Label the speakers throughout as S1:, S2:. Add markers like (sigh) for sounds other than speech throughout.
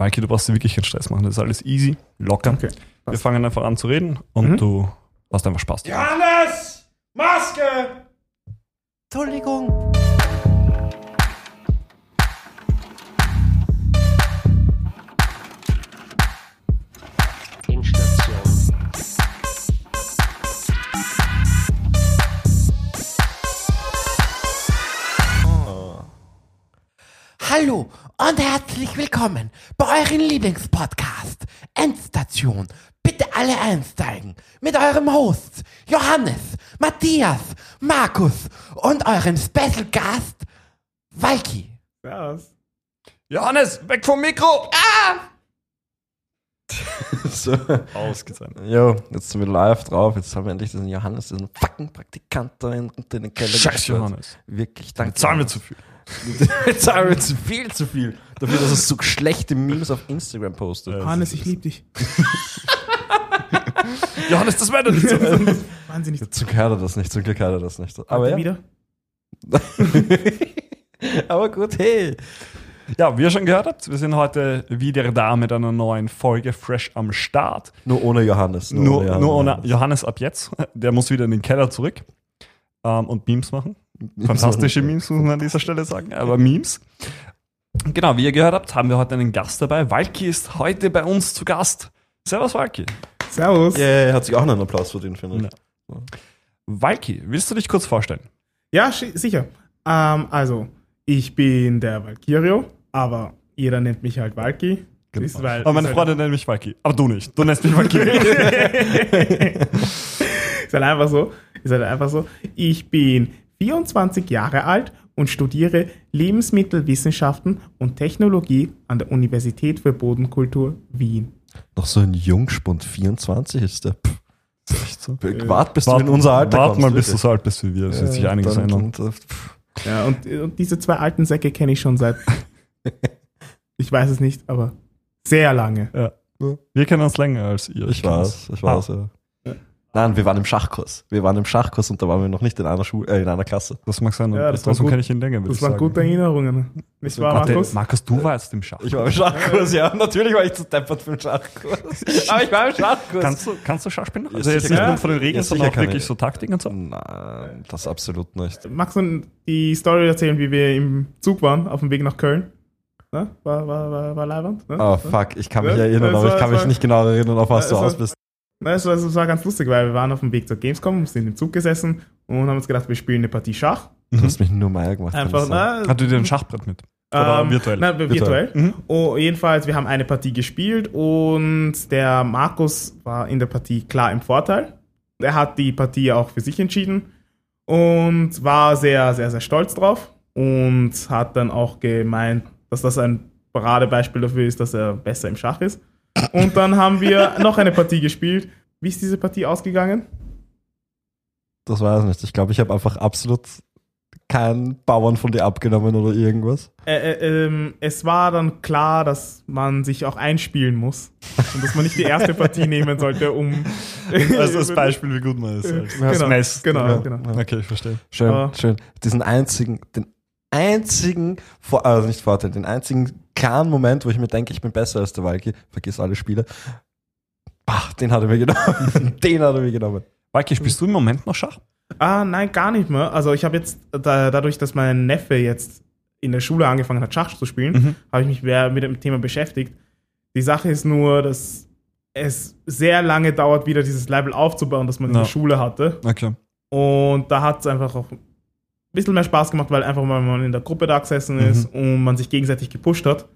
S1: Maiki, du brauchst dir wirklich keinen Stress machen. Das ist alles easy, locker.
S2: Okay,
S1: Wir fangen einfach an zu reden und
S2: Mhm.
S1: du hast einfach Spaß.
S2: Johannes! Maske!
S3: Entschuldigung.
S4: Endstation.
S3: Hallo und herzlich willkommen bei eurem Lieblingspodcast Endstation. Bitte alle einsteigen mit eurem Host Johannes, Matthias, Markus und eurem Special Gast Walki.
S2: Was?
S1: Johannes, weg vom Mikro! (laughs)
S5: So.
S1: Ausgezeichnet.
S5: Jo, jetzt sind wir live drauf. Jetzt haben wir endlich diesen Johannes, diesen fucking Praktikant da in, in den Keller
S1: Scheiß
S5: gestellt.
S1: Johannes.
S5: Wirklich, danke.
S1: Jetzt zahlen wir zu viel.
S5: Jetzt zahlen wir zu viel, zu viel. Dafür, dass er so schlechte Memes auf Instagram postet.
S2: Johannes, ich liebe dich. (laughs)
S1: Johannes, das wäre doch nicht so. (laughs)
S2: Wahnsinnig.
S5: Zum Glück hat er das nicht, zum Glück hat er das nicht. Aber ja.
S2: wieder? (laughs)
S5: Aber gut, hey.
S1: Ja, wie ihr schon gehört habt, wir sind heute wieder da mit einer neuen Folge Fresh am Start.
S5: Nur ohne Johannes.
S1: Nur,
S5: Johannes.
S1: nur ohne Johannes ab jetzt. Der muss wieder in den Keller zurück ähm, und Memes machen. Fantastische (laughs) Memes, muss man an dieser Stelle sagen, aber Memes. Genau, wie ihr gehört habt, haben wir heute einen Gast dabei. Walki ist heute bei uns zu Gast. Servus, Walki.
S2: Servus.
S5: Ja, yeah, hat sich auch noch einen Applaus verdient, finde ich.
S1: Walki, willst du dich kurz vorstellen?
S2: Ja, sicher. Ähm, also, ich bin der Valkyrio, aber jeder nennt mich halt Valky. Ist, weil,
S1: Aber meine
S2: ist
S1: Freundin nennt mich Walki. Aber du nicht. Du nennst mich.
S2: Halt, (laughs) ist halt einfach so. Ist halt einfach so. Ich bin 24 Jahre alt und studiere Lebensmittelwissenschaften und Technologie an der Universität für Bodenkultur Wien.
S5: Noch so ein Jungspund, 24 ist der. Pff,
S1: Echt so?
S5: Wart, bis du
S1: Wart-
S5: in unser Alter
S1: Wart
S5: kommst.
S1: mal, bis du so alt bist wie wir. Das wird sich einiges
S5: Dann-
S1: ändern.
S5: pff.
S2: Ja, und, und diese zwei alten Säcke kenne ich schon seit. (laughs) ich weiß es nicht, aber sehr lange.
S1: Ja. Wir kennen uns länger als ihr.
S5: Ich
S1: kenn
S5: weiß, ich weiß,
S1: Ah,
S5: ja. Nein, wir waren im Schachkurs. Wir waren im Schachkurs und da waren wir noch nicht in einer Schule, äh, in einer Klasse.
S1: Das mag sein.
S2: Ja, das war
S1: Trotzdem kenne ich ihn länger,
S2: Das
S1: ich
S2: waren gute Erinnerungen. Nicht wahr,
S1: Warte,
S2: Markus?
S1: Markus, du warst im Schach.
S5: Ich war im Schachkurs, ja. Natürlich war ich zu deppert für den Schachkurs. (laughs) Aber ich war im Schachkurs.
S1: Kannst du, kannst du Schach spielen?
S5: Ja,
S1: Also jetzt nicht
S5: kann
S1: nur
S5: ich.
S1: von den Regeln,
S5: Ja,
S1: sondern auch
S5: kann
S1: wirklich
S5: ich.
S1: so Taktik und so?
S5: Nein, das absolut nicht.
S2: Magst du die Story erzählen, wie wir im Zug waren, auf dem Weg nach Köln? Ne? War, war, war, war Leiband? Ne?
S5: Oh fuck, ich kann mich
S2: Ja,
S5: erinnern, aber
S2: war-
S5: ich kann
S2: es
S5: mich
S2: war-
S5: nicht genau erinnern, auf was du
S2: war-
S5: aus bist.
S2: Na, es, war, es war ganz lustig, weil wir waren auf dem Weg zur Gamescom, sind im Zug gesessen und haben uns gedacht, wir spielen eine Partie Schach.
S5: Du hast mich nur mal gemacht.
S2: Einfach, na,
S1: Hatte dir ein Schachbrett mit? Oder
S2: ähm,
S1: virtuell?
S2: Na, virtuell.
S1: Mhm.
S2: Oh, jedenfalls, wir haben eine Partie gespielt und der Markus war in der Partie klar im Vorteil. Er hat die Partie auch für sich entschieden und war sehr, sehr, sehr stolz drauf und hat dann auch gemeint, dass das ein Paradebeispiel dafür ist, dass er besser im Schach ist. Und dann haben wir noch eine Partie gespielt. Wie ist diese Partie ausgegangen?
S5: Das weiß ich nicht. Ich glaube, ich habe einfach absolut keinen Bauern von dir abgenommen oder irgendwas.
S2: Äh, äh, ähm, es war dann klar, dass man sich auch einspielen muss und dass man nicht die erste Partie nehmen sollte, um (laughs)
S1: Also als (laughs) Beispiel, wie gut man ist. Als
S2: Genau,
S1: Mess.
S2: genau,
S1: Ja.
S2: genau.
S1: Okay, ich verstehe.
S5: Schön,
S2: Aber-
S5: schön. Diesen einzigen, den einzigen, also nicht Vorteil, den einzigen klaren Moment, wo ich mir denke, ich bin besser als der Walki, vergiss alle Spiele. Bah, den hat er mir genommen. (laughs) den hat er mir genommen.
S1: Walki, spielst du im Moment noch Schach?
S2: Ah, nein, gar nicht mehr. Also ich habe jetzt, da, dadurch, dass mein Neffe jetzt in der Schule angefangen hat, Schach zu spielen,
S1: Mhm.
S2: habe ich mich mehr mit dem Thema beschäftigt. Die Sache ist nur, dass es sehr lange dauert, wieder dieses Level aufzubauen, das man in
S1: Ja.
S2: der Schule hatte.
S1: Okay.
S2: Und da hat es einfach auch bisschen mehr Spaß gemacht, weil einfach mal man in der Gruppe da gesessen
S1: Mhm.
S2: ist und man sich gegenseitig gepusht hat.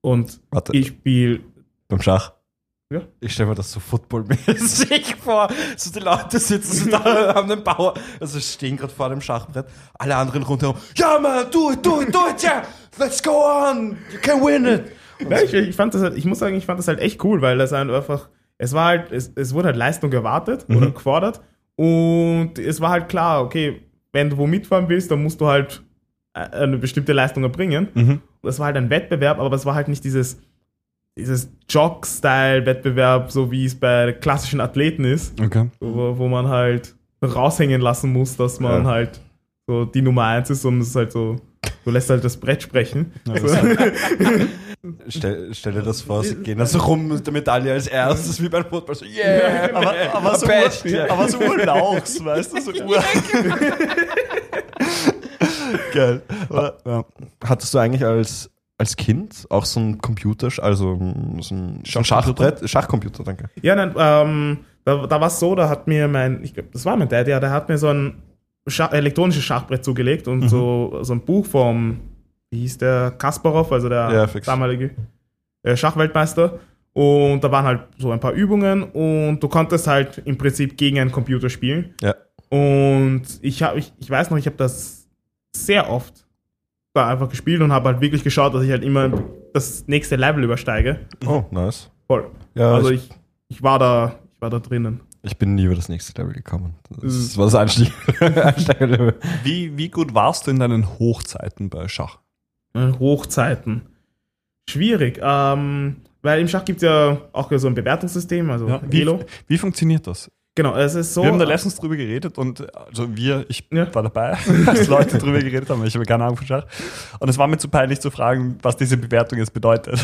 S2: Und
S5: Warte,
S2: ich spiele.
S5: beim Schach.
S2: Ja.
S5: Ich stelle mir das so footballmäßig (laughs) vor. So die Leute sitzen so da, (laughs) haben den Bauer, also stehen gerade vor dem Schachbrett, alle anderen rundherum. Ja, man, do it, do it, do it, yeah, let's go on, you can win it.
S2: Ja, ich, ich fand das halt, ich muss sagen, ich fand das halt echt cool, weil das halt einfach, es war halt, es, es wurde halt Leistung erwartet
S1: Mhm.
S2: oder gefordert und es war halt klar, okay, wenn du wo mitfahren willst, dann musst du halt äh, eine bestimmte Leistung erbringen.
S1: Mhm.
S2: Das war halt ein Wettbewerb, aber es war halt nicht dieses, dieses Jog-Style-Wettbewerb, so wie es bei klassischen Athleten ist,
S1: Okay.
S2: wo, wo man halt raushängen lassen muss, dass man
S5: Ja.
S2: halt so die Nummer eins ist und es ist halt so, du lässt halt das Brett sprechen.
S1: Ja,
S2: so. (laughs)
S5: Stell, stell dir das vor, sie gehen da so rum mit der Medaille als erstes, wie beim Football. So, yeah!
S1: Aber, aber, so,
S5: Best,
S1: Ur, aber so Urlauchs, weißt du? So Ur (laughs) Geil. Aber, ja.
S5: Hattest du eigentlich als, als Kind auch so ein Computer, also ein- so ein
S1: Schachcomputer?
S5: Schachbrett, Schachcomputer, danke.
S2: Ja, nein, ähm, da, da war es so, da hat mir mein, ich glaube, das war mein Dad, ja, der hat mir so ein Schach, elektronisches Schachbrett zugelegt und so, so ein Buch vom, wie hieß der, Kasparov, also der
S5: Ja,
S2: damalige äh, Schachweltmeister. Und da waren halt so ein paar Übungen und du konntest halt im Prinzip gegen einen Computer spielen.
S5: Ja.
S2: Und ich, hab, ich, ich weiß noch, ich habe das sehr oft da einfach gespielt und habe halt wirklich geschaut, dass ich halt immer das nächste Level übersteige.
S5: Oh, nice.
S2: Voll.
S5: Ja,
S2: also
S5: ich,
S2: ich, ich war da, ich war da drinnen.
S5: ich bin nie über das nächste Level gekommen.
S2: Mhm.
S5: Das war das Einstieg, (laughs) Einsteigerlevel.
S1: Wie, wie gut warst du in deinen Hochzeiten bei Schach?
S2: Äh, Hochzeiten. Schwierig, ähm, weil im Schach gibt es ja auch so ein Bewertungssystem, also
S1: Ja, wie,
S2: Elo.
S1: wie funktioniert das?
S2: Genau, es ist so.
S1: wir haben da letztens drüber geredet und also wir, ich
S2: Ja.
S1: war dabei, (laughs) als Leute drüber geredet haben, ich habe keine Ahnung von Schach. Und es war mir zu peinlich zu fragen, was diese Bewertung jetzt bedeutet.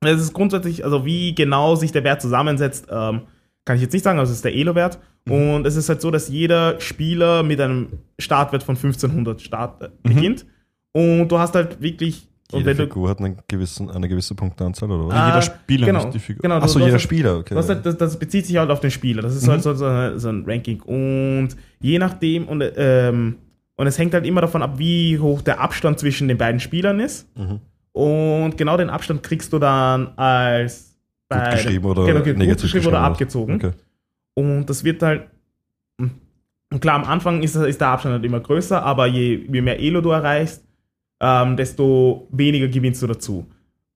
S2: Es ist grundsätzlich, also wie genau sich der Wert zusammensetzt, ähm, kann ich jetzt nicht sagen, also es ist der Elo-Wert.
S1: Mhm.
S2: Und es ist halt so, dass jeder Spieler mit einem Startwert von 1500 Start äh,
S1: Mhm.
S2: Und du hast halt wirklich. Und
S5: Jede
S2: wenn du,
S5: Figur hat einen gewissen, eine gewisse Punkteanzahl, oder was?
S2: Ah,
S1: jeder Spieler,
S2: genau,
S1: nicht die Figur.
S2: Genau,
S5: Achso,
S2: du- du
S5: jeder
S2: hast-
S5: Spieler, okay.
S2: Das, halt, das, das bezieht sich halt auf den Spieler. Das ist
S1: Mhm.
S2: halt so, so, ein Ranking. Und je nachdem, und, ähm, und es hängt halt immer davon ab, wie hoch der Abstand zwischen den beiden Spielern ist.
S5: Mhm.
S2: Und genau den Abstand kriegst du dann als
S5: Gut
S2: bei-
S5: geschrieben oder
S2: genau, gut
S5: negativ
S2: geschrieben oder abgezogen.
S5: Okay.
S2: Und das wird halt. Und klar, am Anfang ist, ist der Abstand halt immer größer, aber je, je mehr Elo du erreichst, ähm, desto weniger gewinnst du dazu.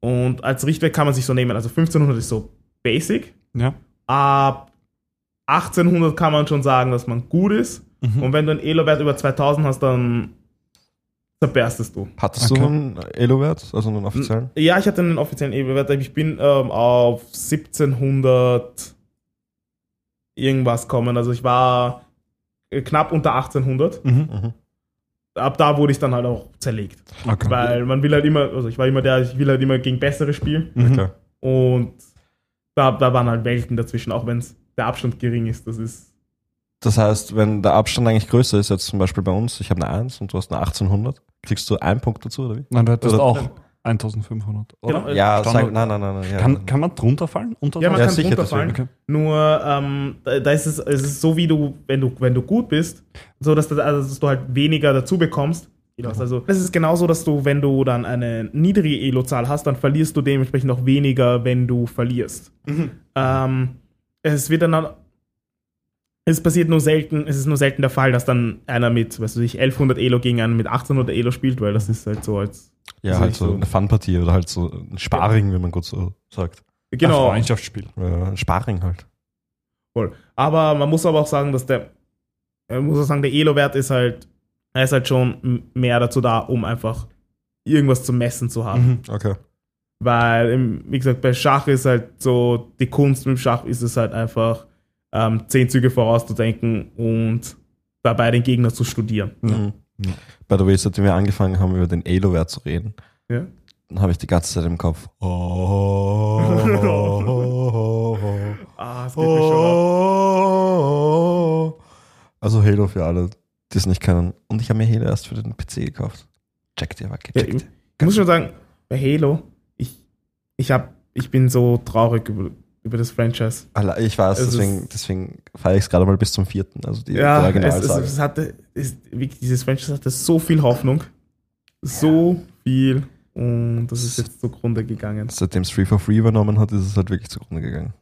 S2: Und als Richtwert kann man sich so nehmen. Also 1500 ist so basic.
S1: Ja.
S2: Ab 1800 kann man schon sagen, dass man gut ist.
S1: Mhm.
S2: Und wenn du einen Elo-Wert über 2000 hast, dann zerberstest du.
S5: Hattest
S1: Okay.
S5: du einen Elo-Wert, also einen offiziellen?
S2: Ja, ich hatte einen offiziellen Elo-Wert. Ich bin ähm, auf 1700 irgendwas kommen. Also ich war äh, knapp unter 1800.
S1: Mhm.
S5: Mhm.
S2: Ab da wurde ich dann halt auch zerlegt.
S1: Okay.
S2: Weil man will halt immer, also ich war immer der, ich will halt immer gegen bessere spielen.
S1: Mhm.
S2: Und da, da waren halt Welten dazwischen, auch wenn es der Abstand gering ist. Das ist.
S5: Das heißt, wenn der Abstand eigentlich größer ist, jetzt zum Beispiel bei uns, ich habe eine 1 und du hast eine 1800, kriegst du einen Punkt dazu, oder wie?
S1: Nein, du hättest
S5: Oder-
S1: auch 1500, oder?
S2: Genau, äh,
S5: Ja,
S1: Standard-
S5: sag, nein, nein, nein. nein ja.
S1: Kann, kann man drunter fallen? Unter
S2: Ja, man
S5: Ja,
S2: kann
S5: sicher,
S2: runterfallen.
S1: Okay.
S2: Nur ähm, da, ist es, es ist so, wie du, wenn du, wenn du gut bist, so dass, das, also, dass du halt weniger dazu bekommst. Also es ist genauso, dass du, wenn du dann eine niedrige Elo-Zahl hast, dann verlierst du dementsprechend auch weniger, wenn du verlierst. Ähm, es wird dann es passiert nur selten, es ist nur selten der Fall, dass dann einer mit, weißt du, nicht 1100 Elo gegen einen mit 1800 Elo spielt, weil das ist halt so als
S5: ja, halt so
S2: so.
S5: eine Fun-Partie oder halt so ein Sparring, wie man gut so sagt.
S1: Ein
S2: genau.
S1: Freundschaftsspiel.
S5: Ja, ein Sparring halt.
S2: Voll. Aber man muss aber auch sagen, dass der, man muss auch sagen, der Elo-Wert ist halt, er ist halt schon mehr dazu da, um einfach irgendwas zu messen zu haben.
S1: Mhm.
S5: Okay.
S2: Weil, wie gesagt, bei Schach ist halt so, die Kunst mit dem Schach ist es halt einfach, ähm, zehn Züge vorauszudenken und dabei den Gegner zu studieren.
S5: Mhm. By the way, seitdem wir angefangen haben, über den Elo-Wert zu reden,
S2: Ja?
S5: dann habe ich die ganze Zeit im Kopf.
S2: Ah, es geht mir schon ab.
S5: Also Halo für alle, die es nicht kennen. Und ich habe mir Halo erst für den PC gekauft. Checkt ihr, Wacke,
S2: Ja,
S5: checkt.
S2: ich muss schon sagen, bei Halo, ich, ich, hab, ich bin so traurig über, über das Franchise.
S5: Ich weiß,
S2: Es
S5: deswegen, deswegen feiere ich es gerade mal bis zum vierten. Also die
S2: Ja,
S5: die
S2: es, es, es hatte, es, dieses Franchise hatte so viel Hoffnung. So viel. Und das ist jetzt zugrunde gegangen.
S5: Seitdem es Free for Free übernommen hat, ist es halt wirklich zugrunde gegangen.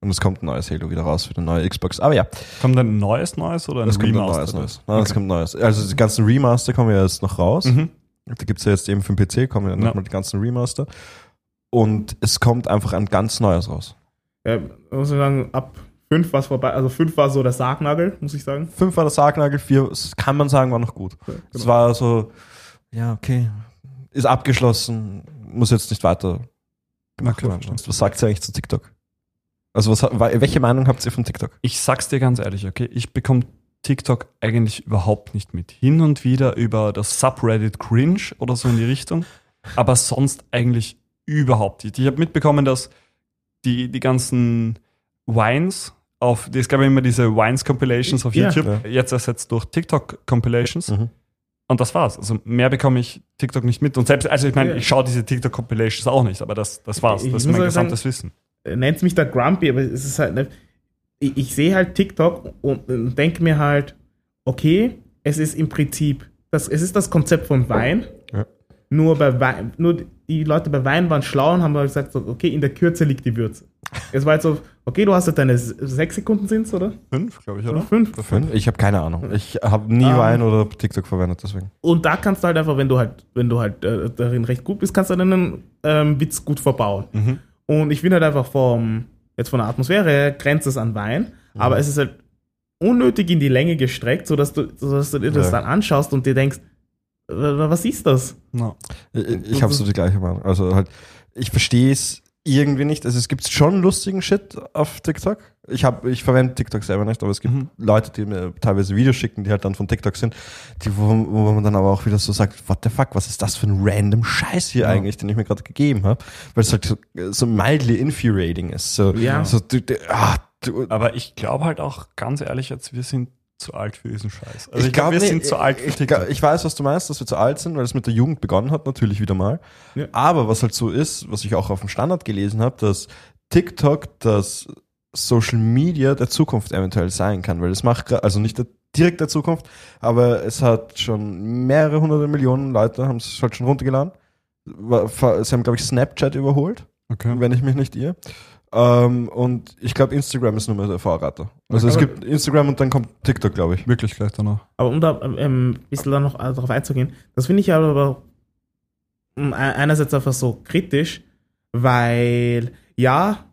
S5: Und es kommt ein neues Halo wieder raus für die neue Xbox. Aber ja,
S1: Kommt ein neues Neues oder ein
S5: es kommt ein neues, neues. Nein, es
S1: Okay.
S5: kommt ein neues. Also die ganzen Remaster kommen ja jetzt noch raus.
S1: Mhm.
S5: Da gibt es ja jetzt eben für den PC, kommen ja
S1: Ja.
S5: nochmal die ganzen Remaster. Und es kommt einfach ein ganz neues raus.
S2: Ja, muss ich sagen, ab 5 war es vorbei. Also 5 war so der Sargnagel, muss ich sagen.
S5: Fünf war der Sargnagel, vier, das kann man sagen, war noch gut.
S2: Ja,
S5: Es
S2: genau.
S5: war so, ja, okay, ist abgeschlossen, muss jetzt nicht weiter gemacht werden. Was sagt ihr eigentlich zu TikTok? Also was, wa- welche Meinung habt ihr von TikTok?
S1: Ich sag's dir ganz ehrlich, okay, ich bekomme TikTok eigentlich überhaupt nicht mit. Hin und wieder über das Subreddit Cringe oder so in die Richtung. aber sonst eigentlich überhaupt nicht. Ich habe mitbekommen, dass die, die ganzen Wines auf, es gab ja immer diese Wines-Compilations auf. YouTube,
S5: Ja.
S1: jetzt ersetzt durch TikTok-Compilations.
S5: Mhm.
S1: Und das war's. Also mehr bekomme ich TikTok nicht mit. Und selbst, also ich meine,
S2: Ja.
S1: ich schaue diese TikTok-Compilations auch nicht, aber das, das war's.
S2: Ich
S1: Das ist mein
S2: auch sagen-
S1: gesamtes Wissen.
S2: nennt mich da grumpy, aber es ist halt, ne, ich, ich sehe halt TikTok und, und denke mir halt, okay, es ist im Prinzip, das, es ist das Konzept von Wein,
S5: Ja.
S2: nur bei Wein, nur die Leute bei Wein waren schlau und haben halt gesagt, so, okay, in der Kürze liegt die Würze. Es war halt so, okay, du hast halt deine sechs Sekunden sind's, oder?
S1: Fünf, glaube ich,
S2: Oder
S1: oder?
S2: fünf?
S5: Fünf? Ich habe keine Ahnung. Ich habe nie
S2: Ähm.
S5: Wein oder TikTok verwendet, deswegen.
S2: Und da kannst du halt einfach, wenn du halt, wenn du halt äh, darin recht gut bist, kannst du deinen ähm, Witz gut verbauen.
S1: Mhm.
S2: Und ich finde halt einfach vom, jetzt von der Atmosphäre her grenzt es an Wein, aber es ist halt unnötig in die Länge gestreckt, sodass du, sodass du dir das
S5: Ja.
S2: dann anschaust und dir denkst, was ist das?
S1: No.
S5: Ich, ich habe so die gleiche Meinung. Also halt, ich verstehe es irgendwie nicht. Also es gibt schon lustigen Shit auf TikTok. Ich habe, ich verwende TikTok selber nicht, aber es gibt
S1: Mhm.
S5: Leute, die mir teilweise Videos schicken, die halt dann von TikTok sind, die, wo, wo man dann aber auch wieder so sagt, what the fuck, was ist das für ein random Scheiß hier
S1: Ja.
S5: eigentlich, den ich mir gerade gegeben habe? Weil es halt so, so mildly infuriating ist. So,
S2: Ja.
S5: so du, du, ah, du,
S1: Aber ich glaube halt auch, ganz ehrlich jetzt, wir sind zu alt für diesen Scheiß. Also
S5: ich
S1: ich, glaube,
S5: glaub,
S1: wir
S5: nee,
S1: sind zu alt für
S5: ich,
S1: TikTok.
S5: ich weiß, was du meinst, dass wir zu alt sind, weil es mit der Jugend begonnen hat, natürlich wieder mal.
S2: Ja.
S5: Aber was halt so ist, was ich auch auf dem Standard gelesen habe, dass TikTok das Social Media der Zukunft eventuell sein kann, weil es macht, also nicht der, direkt der Zukunft, aber es hat schon mehrere hunderte Millionen Leute, haben es halt schon runtergeladen. Sie haben, glaube ich, Snapchat überholt,
S1: Okay.
S5: wenn ich mich nicht irre. Ähm, und ich glaube, Instagram ist nur mehr der Vorreiter. Also es
S2: Aber-
S5: gibt Instagram und dann kommt TikTok, glaube ich.
S1: Wirklich gleich danach.
S2: Aber um da ähm, ein bisschen dann noch äh, darauf einzugehen, das finde ich aber einerseits einfach so kritisch, weil ja,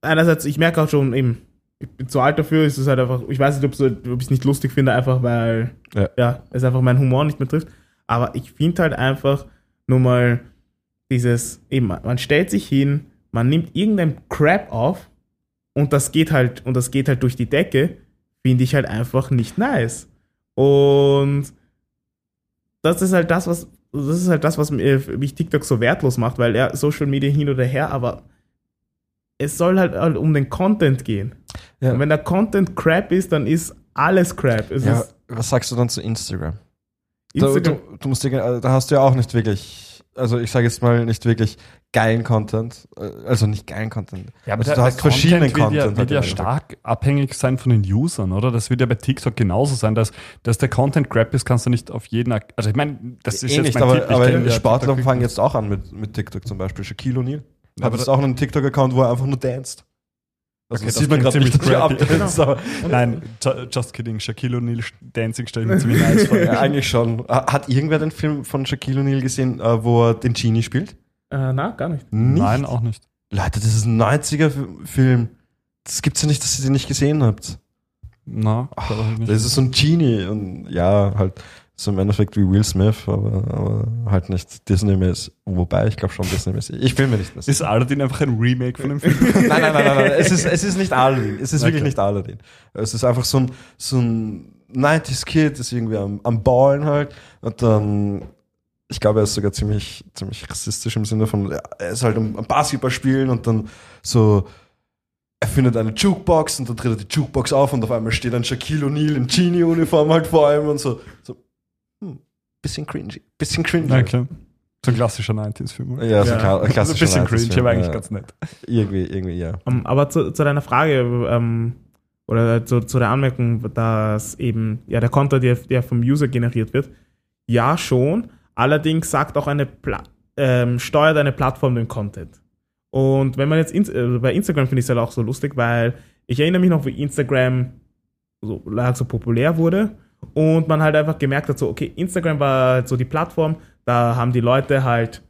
S2: einerseits, ich merke auch schon eben, ich bin zu alt dafür, ist es halt einfach, ich weiß nicht, ob ich es nicht lustig finde, einfach weil
S5: Ja.
S2: ja, es einfach meinen Humor nicht mehr trifft. Aber ich finde halt einfach nur mal dieses, eben, man stellt sich hin, man nimmt irgendeinen Crap auf und das geht halt, und das geht halt durch die Decke, finde ich halt einfach nicht nice. Und das ist halt das, was, das ist halt das, was mich TikTok so wertlos macht, weil ja, Social Media hin oder her, aber es soll halt, halt um den Content gehen.
S5: Ja.
S2: Und wenn der Content crap ist, dann ist alles crap. Es
S5: Ja, was sagst du dann zu Instagram? Da,
S2: Instagram,
S5: du, du musst äh, da hast du ja auch nicht wirklich, also ich sage jetzt mal nicht wirklich geilen Content, äh, also nicht geilen Content.
S1: Ja,
S5: also du hast verschiedenen
S1: wird ja,
S5: Content.
S1: wird ja
S5: im Endeffekt.
S1: stark abhängig sein von den Usern, oder? Das wird ja bei TikTok genauso sein, dass, dass der Content crap ist, kannst du nicht auf jeden. Also ich meine, das ist
S5: eh
S1: jetzt
S5: nicht,
S1: mein
S5: aber,
S1: Tipp. Ich
S5: aber
S1: kenn ja
S5: Sportler fangen
S1: nicht.
S5: jetzt auch an mit, mit TikTok zum Beispiel. Shaquille O'Neal
S1: Ja,
S5: hat
S1: aber
S5: jetzt auch einen TikTok-Account, wo er einfach nur danst. Also
S1: Okay,
S5: das sieht man gerade nicht,
S1: ziemlich
S5: abdanzt, aber (laughs)
S1: Nein, ju- just kidding. Shaquille O'Neal Dancing stelle ich mir ziemlich (laughs) nice vor.
S5: ja, eigentlich schon. Hat irgendwer den Film von Shaquille O'Neal gesehen, äh, wo er den Genie spielt?
S2: Äh, na, gar nicht.
S5: Nicht?
S1: Nein, auch nicht.
S5: Leute, das ist ein 90er-Film. Das gibt's ja nicht, dass ihr den nicht gesehen habt.
S1: Na, nicht.
S5: Das ist so ein Genie und ja, halt so im Endeffekt wie Will Smith, aber, aber halt nicht Disney-mäßig. Wobei, ich glaube schon Disney-mäßig. Ich will mir nicht mehr sicher.
S1: Ist Aladdin einfach ein Remake von dem (laughs) Film?
S5: Nein, nein, nein, nein, nein. Es ist, es ist nicht Aladdin. Es ist wirklich
S1: Okay.
S5: nicht Aladdin. Es ist einfach so ein, so ein 90s-Kid, ist irgendwie am, am Ballen halt. Und dann, ich glaube, er ist sogar ziemlich, ziemlich rassistisch im Sinne von, er ist halt am, Basketball spielen und dann so, er findet eine Jukebox und dann dreht er die Jukebox auf und auf einmal steht ein Shaquille O'Neal in Genie-Uniform halt vor ihm und so, so, hm, bisschen cringy, bisschen cringy.
S1: Okay. So ein klassischer 90s-Film. oder?
S5: Ja, so
S2: Ja.
S5: klar,
S1: Also ein
S5: klassischer
S1: bisschen cringe,
S5: 90s-Film,
S1: aber eigentlich
S5: ja.
S1: ganz nett.
S5: Irgendwie, irgendwie, ja.
S2: Ähm, aber zu, zu deiner Frage, ähm, oder zu, zu der Anmerkung, dass eben ja der Content, der, der vom User generiert wird, ja schon. Allerdings sagt auch eine Pla ähm, steuert eine Plattform den Content. Und wenn man jetzt ins, äh, bei Instagram finde ich es halt auch so lustig, weil ich erinnere mich noch, wie Instagram so, so populär wurde und man halt einfach gemerkt hat, so, okay, Instagram war halt so die Plattform, da haben die Leute halt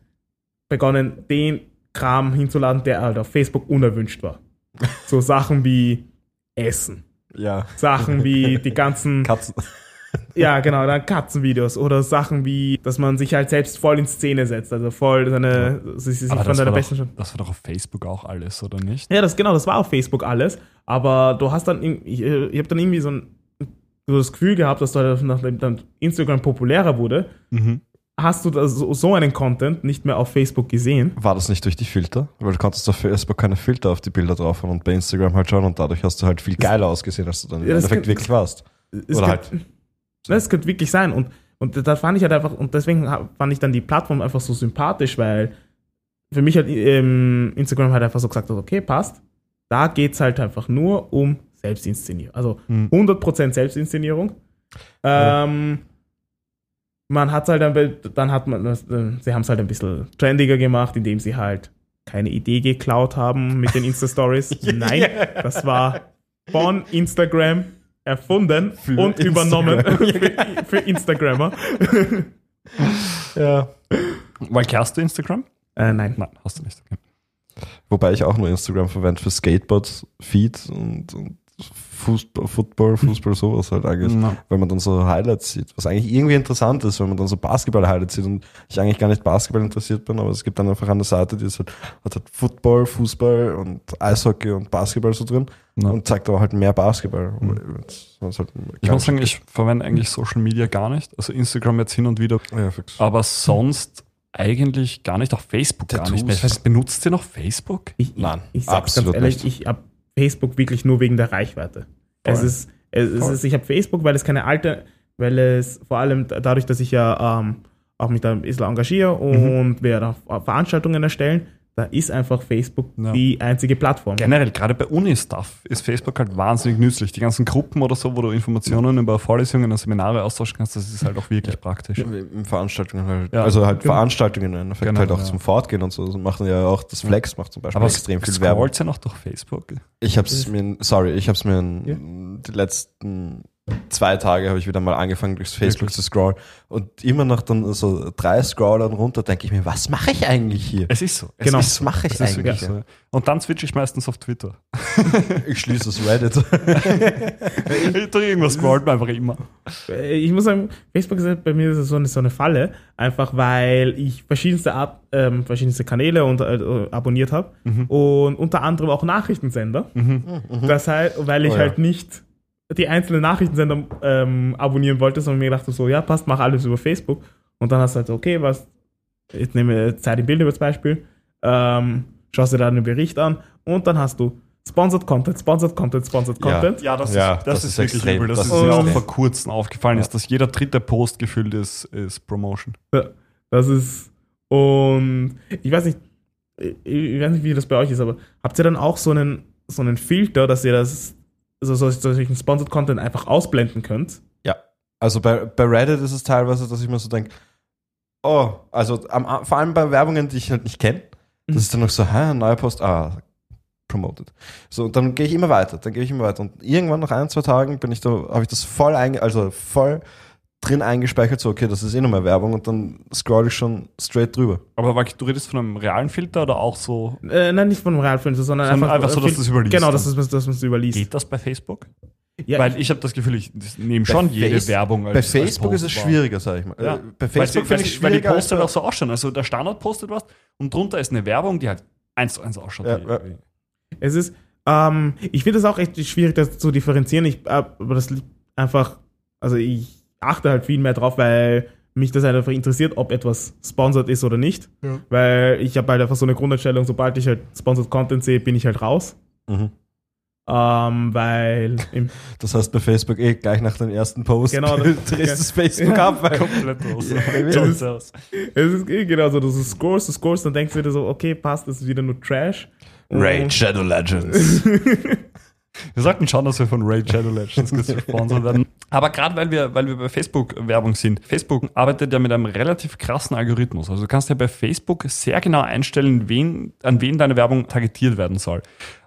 S2: begonnen, den Kram hinzuladen, der halt auf Facebook unerwünscht war. (laughs) So Sachen wie Essen.
S5: Ja.
S2: Sachen wie die ganzen,
S5: Katzen.
S2: Ja genau, dann Katzenvideos oder Sachen wie, dass man sich halt selbst voll in Szene setzt, also voll seine, sich, sich
S1: Aber
S2: von
S1: das
S2: seiner
S1: war,
S2: besten
S1: doch, das war doch auf Facebook auch alles, oder nicht?
S2: Ja, das genau, das war auf Facebook alles, aber du hast dann, ich, ich habe dann irgendwie so, ein, so das Gefühl gehabt, dass du halt, nachdem dann Instagram populärer wurde,
S1: Mhm.
S2: hast du das, so so einen Content nicht mehr auf Facebook gesehen.
S5: War das nicht durch die Filter? Weil du konntest auf Facebook keine Filter auf die Bilder drauf haben und bei Instagram halt schon und dadurch hast du halt viel geiler ausgesehen, als du dann im
S2: Ja,
S5: Endeffekt
S2: kann-
S5: wirklich warst. Oder
S2: könnte-
S5: halt.
S2: Das könnte wirklich sein. Und, und da fand ich halt einfach, und deswegen fand ich dann die Plattform einfach so sympathisch, weil für mich hat ähm, Instagram halt einfach so gesagt, okay, passt. Da geht es halt einfach nur um Selbstinszenierung. Also
S1: Hm.
S2: 100% Selbstinszenierung. Ähm, man hat halt bi- dann hat man, äh, sie haben es halt ein bisschen trendiger gemacht, indem sie halt keine Idee geklaut haben mit den Insta-Stories. (laughs) Nein, das war von Instagram erfunden
S5: Für
S2: und übernommen (laughs) für, für Instagrammer.
S5: Ja.
S1: Weil hast du Instagram?
S2: Äh, nein.
S1: Nein, hast du nicht. Okay.
S5: Wobei ich auch nur Instagram verwende für Skateboard-Feed und, und Fußball, Football, Fußball, sowas halt eigentlich.
S1: Na.
S5: Weil man dann so Highlights sieht. Was eigentlich irgendwie interessant ist, wenn man dann so Basketball-Highlights sieht und ich eigentlich gar nicht Basketball interessiert bin, aber es gibt dann einfach eine Seite, die ist halt, hat halt Football, Fußball und Eishockey und Basketball so drin
S1: Ja.
S5: und zeigt aber halt mehr Basketball. Was halt
S1: Ich muss sagen, ich verwende eigentlich Social Media gar nicht. Also Instagram jetzt hin und wieder,
S5: ja, fix.
S1: aber sonst eigentlich gar nicht. Auch Facebook gar
S5: Tattoos.
S1: nicht mehr. Ich weiß, benutzt ihr noch Facebook?
S2: Ich,
S5: Nein,
S2: ich, ich sag's ganz
S5: absolut
S2: ehrlich,
S5: nicht.
S2: ich habe Facebook wirklich nur wegen der Reichweite. Es
S1: Voll.
S2: ist, es, es ist ich habe Facebook, weil es keine alte, weil es vor allem da- dadurch, dass ich ja ähm, auch mich da ein bisschen engagiere
S1: Mhm.
S2: und wir da Veranstaltungen erstellen, da ist einfach Facebook
S1: Ja.
S2: die einzige Plattform.
S1: Generell, gerade bei Uni-Stuff ist Facebook halt wahnsinnig nützlich. Die ganzen Gruppen oder so, wo du Informationen über Vorlesungen und Seminare austauschen kannst, das ist halt auch wirklich praktisch.
S5: In Veranstaltungen halt.
S1: Ja.
S5: Also halt
S2: Genau.
S5: Veranstaltungen im Endeffekt
S1: Genau,
S5: halt auch
S1: ja.
S5: zum Fortgehen und so. Das machen ja auch, das Flex macht zum Beispiel
S1: Aber
S5: extrem viel Werbung.
S1: scrollt ja noch durch Facebook.
S5: Ich hab's mir, sorry, ich hab's mir in,
S2: Ja.
S5: die letzten zwei Tage habe ich wieder mal angefangen durchs Facebook
S1: Wirklich?
S5: zu scrollen und immer nach dann so drei Scrollern runter denke ich mir, was mache ich eigentlich hier?
S1: Es ist so. Es
S2: Genau.
S1: ist
S5: Was
S1: so.
S5: mache ich
S1: Es ist
S5: eigentlich?
S1: so. Und dann switche ich meistens auf Twitter. (laughs)
S5: Ich schließe das Reddit. (laughs)
S1: Ich tue irgendwas scrollt mir einfach immer.
S2: Äh, Ich muss sagen, Facebook ist halt bei mir so eine, so eine Falle, einfach weil ich verschiedenste, Art, ähm, verschiedenste Kanäle und, äh, abonniert habe
S1: Mhm.
S2: und unter anderem auch Nachrichtensender. Das heißt, weil ich
S5: Oh ja.
S2: halt nicht die einzelnen Nachrichtensender ähm, abonnieren wollte, sondern mir gedacht habe, so, ja, passt, mach alles über Facebook. Und dann hast du halt so, okay, was, jetzt nehme Zeit im Bild als Beispiel, ähm, schaust dir da einen Bericht an und dann hast du Sponsored Content, Sponsored Content, Sponsored
S5: Ja.
S2: Content.
S1: Ja, das,
S5: Ja,
S1: ist, das,
S5: das
S1: ist,
S5: ist
S1: wirklich
S5: extrem.
S1: übel. Das,
S5: Das
S1: ist
S2: ist
S1: mir auch vor kurzem aufgefallen, ist, dass jeder dritte Post gefüllt ist, ist Promotion.
S2: Ja, Das ist. Und ich weiß nicht, ich ich weiß nicht, wie das bei euch ist, aber habt ihr dann auch so einen, so einen Filter, dass ihr das, also so, solchen Sponsored Content einfach ausblenden könnt?
S5: ja, also bei, bei Reddit ist es teilweise, dass ich mir so denke, oh, also am, vor allem bei Werbungen, die ich halt nicht kenne,
S2: Mhm.
S5: das ist dann noch so, hä, neuer Post, ah, promoted. So, und dann gehe ich immer weiter, dann gehe ich immer weiter. Und irgendwann nach ein, zwei Tagen bin ich da, habe ich das voll einge, also voll drin eingespeichert, so, okay, das ist eh nochmal Werbung und dann scroll ich schon straight drüber.
S1: Aber Waki, du redest von einem realen Filter oder auch so?
S2: Äh, nein, nicht von einem Realfilm, sondern
S1: Sondern
S2: einfach,
S1: einfach so, dass du es überliest
S2: Genau,
S1: dann.
S2: dass, es- dass man es überliest.
S1: Geht das bei Facebook?
S2: Ja,
S1: Weil ich habe das Gefühl, ich nehme schon
S5: Bei
S1: jede
S5: Face-
S1: Werbung als
S5: Bei
S1: als
S5: Facebook ist es schwieriger, sag ich mal.
S1: Ja.
S5: Äh, Bei Facebook finde ich
S1: weil die
S5: schwieriger. als
S1: Poster
S5: bei-
S1: auch so ausschauen. Also der Standard postet was und drunter ist eine Werbung, die halt eins zu eins ausschaut.
S5: Ja, ja.
S2: Es ist, ähm, ich finde es auch echt schwierig, das zu differenzieren. Ich, äh, aber das liegt einfach, also ich achte halt viel mehr drauf, weil mich das halt einfach interessiert, ob etwas sponsored ist oder nicht.
S1: Ja.
S2: Weil ich habe halt einfach so eine Grundeinstellung, sobald ich halt sponsored Content sehe, bin ich halt raus.
S5: Mhm.
S2: Ähm, weil im, (laughs)
S5: Das heißt bei Facebook eh gleich nach dem ersten Post
S2: Genau, das- (laughs)
S5: drehst das Facebook ab. Weil (laughs)
S1: Komplett los.
S5: Ja,
S2: es
S1: aus.
S2: es ist eh genau so, du scrollst, du scrollst, dann denkst du wieder so, okay, passt, das ist wieder nur Trash.
S5: Raid Shadow Legends.
S1: Wir sollten schauen, dass wir von Raid Shadow Legends (laughs) gesponsert werden. Aber gerade weil wir, weil wir bei Facebook Werbung sind, Facebook arbeitet ja mit einem relativ krassen Algorithmus. Also du kannst ja bei Facebook sehr genau einstellen, wen, an wen deine Werbung targetiert werden soll.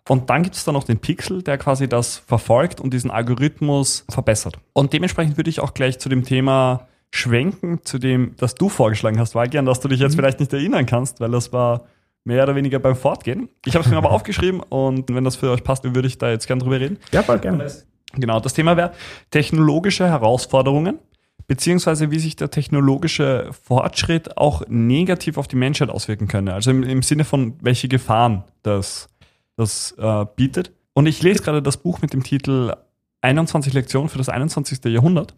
S1: Und dann gibt es da noch den Pixel, der quasi das verfolgt und diesen Algorithmus verbessert. Und dementsprechend würde ich auch gleich zu dem Thema schwenken, zu dem, das du vorgeschlagen hast, Walki, an das du dich jetzt vielleicht nicht erinnern kannst, weil das war mehr oder weniger beim Fortgehen. Ich habe es mir aber (laughs) aufgeschrieben und wenn das für euch passt, würde ich da jetzt gern drüber reden.
S2: Ja, voll gerne.
S1: Genau, das Thema wäre technologische Herausforderungen, beziehungsweise wie sich der technologische Fortschritt auch negativ auf die Menschheit auswirken könne. Also im, im Sinne von, welche Gefahren das, das äh, bietet. Und ich lese gerade das Buch mit dem Titel 21 Lektionen für das 21. Jahrhundert.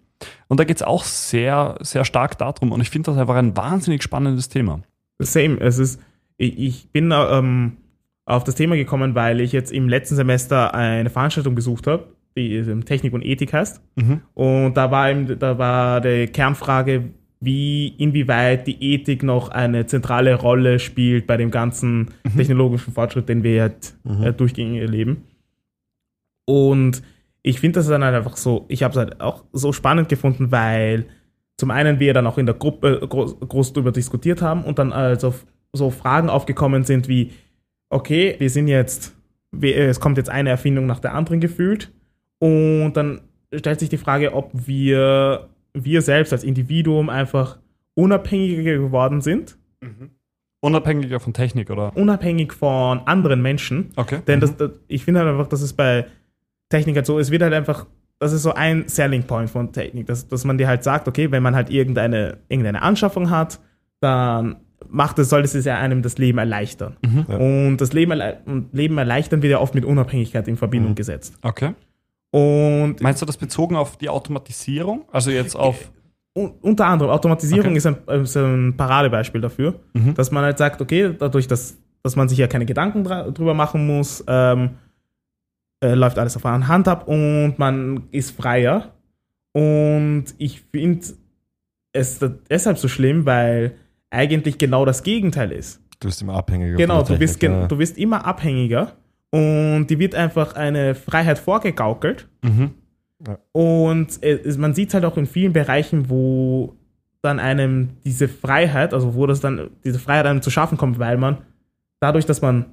S1: Und da geht es auch sehr, sehr stark darum. Und ich finde das einfach ein wahnsinnig spannendes Thema.
S2: Same. Es ist, ich, bin ähm, auf das Thema gekommen, weil ich jetzt im letzten Semester eine Veranstaltung besucht habe, die Technik und Ethik heißt. Und da war, eben, da war die Kernfrage, wie, inwieweit die Ethik noch eine zentrale Rolle spielt bei dem ganzen technologischen Fortschritt, den wir jetzt äh, durchgängig erleben. Und ich finde das dann halt einfach so, ich habe es halt auch so spannend gefunden, weil zum einen wir dann auch in der Gruppe groß, groß drüber diskutiert haben und dann also so Fragen aufgekommen sind wie, okay, wir sind jetzt, wir, es kommt jetzt eine Erfindung nach der anderen gefühlt und dann stellt sich die Frage, ob wir, wir selbst als Individuum einfach unabhängiger geworden sind,
S1: Unabhängiger von Technik, oder?
S2: unabhängig von anderen Menschen.
S1: Okay.
S2: Denn das, das, ich finde halt einfach, dass es bei Technik halt so, es wird halt einfach, das ist so ein Selling Point von Technik, dass, dass man dir halt sagt, okay, wenn man halt irgendeine, irgendeine Anschaffung hat, dann macht es, soll es ja einem das Leben erleichtern. Und das Leben, und Leben erleichtern wird ja oft mit Unabhängigkeit in Verbindung gesetzt.
S1: Okay.
S2: Und
S1: Meinst du das bezogen auf die Automatisierung? Also jetzt auf.
S2: un- unter anderem Automatisierung
S1: Okay.
S2: ist, ein, ist ein Paradebeispiel dafür,
S1: Mhm.
S2: dass man halt sagt, okay, dadurch, dass, dass man sich ja keine Gedanken drüber machen muss, ähm, äh, läuft alles auf einer Hand ab und man ist freier. Und ich finde es deshalb so schlimm, weil eigentlich genau das Gegenteil ist.
S5: Du bist immer abhängiger.
S2: Genau, du bist,
S5: ja.
S2: du bist immer abhängiger und die wird einfach eine Freiheit vorgegaukelt.
S1: Mhm.
S2: Und äh, es- man sieht halt auch in vielen Bereichen, wo dann einem diese Freiheit, also wo das dann, diese Freiheit einem zu schaffen kommt, weil man dadurch, dass man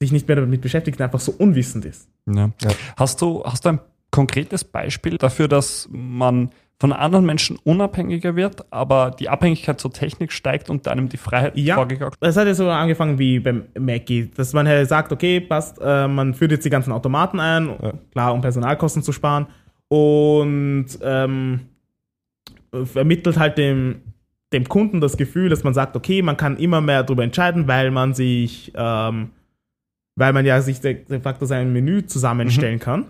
S2: sich nicht mehr damit beschäftigt, einfach so unwissend ist.
S1: Ja.
S5: Ja.
S1: Hast, du, hast du ein konkretes Beispiel dafür, dass man von anderen Menschen unabhängiger wird, aber die Abhängigkeit zur Technik steigt und einem die Freiheit
S2: Ja.
S1: vorgegaukelt
S2: Das hat ja so angefangen wie beim Mackie, dass man halt sagt, okay, passt, äh, man führt jetzt die ganzen Automaten ein,
S5: Ja.
S2: klar, um Personalkosten zu sparen und ähm, vermittelt halt dem, dem Kunden das Gefühl, dass man sagt, okay, man kann immer mehr darüber entscheiden, weil man sich, ähm, weil man ja sich de, de facto sein Menü zusammenstellen kann.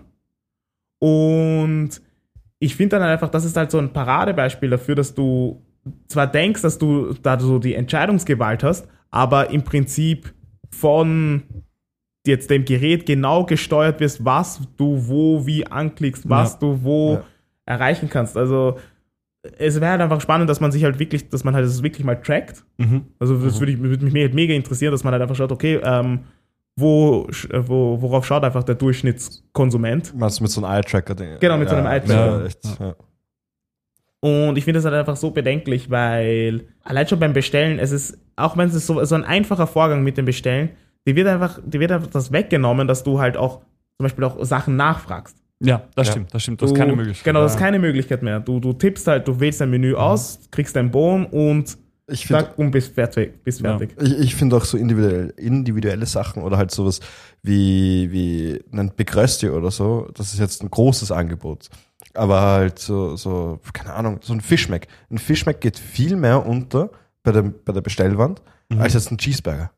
S2: Und ich finde dann einfach, das ist halt so ein Paradebeispiel dafür, dass du zwar denkst, dass du da so die Entscheidungsgewalt hast, aber im Prinzip von jetzt dem Gerät genau gesteuert wirst, was du wo wie anklickst, was
S1: Ja.
S2: du wo
S5: Ja.
S2: erreichen kannst. Also es wäre halt einfach spannend, dass man sich halt wirklich, dass man halt das wirklich mal trackt.
S1: Mhm.
S2: Also das würde, ich, würde mich me- mega interessieren, dass man halt einfach schaut, okay, ähm, wo, äh, wo, worauf schaut einfach der Durchschnittskonsument.
S5: Meinst du mit so einem Eye-Tracker-Ding?
S2: Genau, mit so einem Eye-Tracker.
S5: Ja, echt, ja.
S2: Und ich finde das halt einfach so bedenklich, weil allein schon beim Bestellen, es ist, auch wenn es so, so ein einfacher Vorgang mit dem Bestellen, die wird einfach, die wird einfach das weggenommen, dass du halt auch zum Beispiel auch Sachen nachfragst.
S1: Ja, das
S5: Ja.
S1: stimmt, das stimmt. Das
S2: Du-
S1: ist keine Möglichkeit.
S2: Genau, das ist
S1: Ja.
S2: keine Möglichkeit mehr. Du, du tippst halt, du wählst dein Menü aus, kriegst dein Bon und
S5: Ich finde
S2: zack, und bist fertig. Bist
S1: Ja.
S2: fertig.
S5: Ich, ich finde auch so individuell, individuelle Sachen oder halt sowas wie, wie ein Big Rösti oder so, das ist jetzt ein großes Angebot. Aber halt so, so, keine Ahnung, so ein Fischmeck. Ein Fischmeck geht viel mehr unter bei der, bei der Bestellwand als jetzt ein Cheeseburger.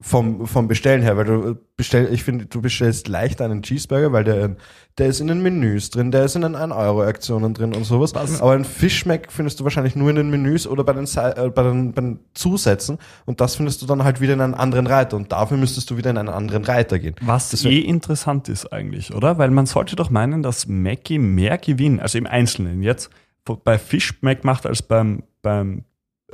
S5: Vom, vom Bestellen her, weil du bestell, ich finde, du bestellst leichter einen Cheeseburger, weil der, der ist in den Menüs drin, der ist in den 1-Euro-Aktionen drin und sowas. Aber ein Fischmeck findest du wahrscheinlich nur in den Menüs oder bei den, äh, bei, den, bei den Zusätzen und das findest du dann halt wieder in einen anderen Reiter und dafür müsstest du wieder in einen anderen Reiter gehen.
S1: Was
S5: Das wär-
S1: eh interessant ist eigentlich, oder? Weil man sollte doch meinen, dass Mackie mehr Gewinn, also im Einzelnen jetzt, bei Fish Mac macht als beim, beim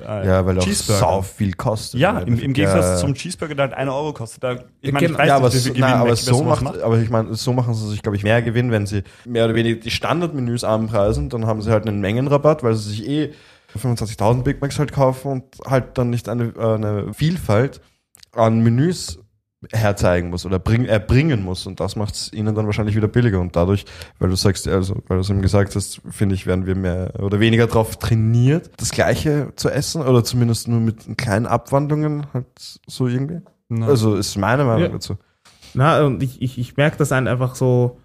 S1: äh,
S5: Ja, weil auch
S1: Cheeseburger.
S5: sau viel kostet.
S1: Ja, im, im Gegensatz
S5: Ja.
S1: zum Cheeseburger, der halt 1 Euro kostet. Da, ich meine, ich weiß
S5: ja, aber,
S1: nicht,
S5: so,
S1: Gewinn
S5: aber
S1: Mackie bei
S5: so
S1: sowas
S5: macht, aber ich meine, so machen sie sich, glaube ich, mehr Gewinn, wenn sie mehr oder weniger die Standardmenüs anpreisen, dann haben sie halt einen Mengenrabatt, weil sie sich eh 25.000 Big Macs halt kaufen und halt dann nicht eine, äh, eine Vielfalt an Menüs herzeigen muss oder bring, erbringen muss und das macht es ihnen dann wahrscheinlich wieder billiger und dadurch, weil du sagst, also weil du es eben gesagt hast, finde ich, werden wir mehr oder weniger drauf trainiert, das Gleiche zu essen oder zumindest nur mit kleinen Abwandlungen halt so irgendwie.
S1: Na,
S5: Also ist meine Meinung
S2: Ja.
S5: dazu.
S2: Na, und ich, ich, ich merke das halt einfach so,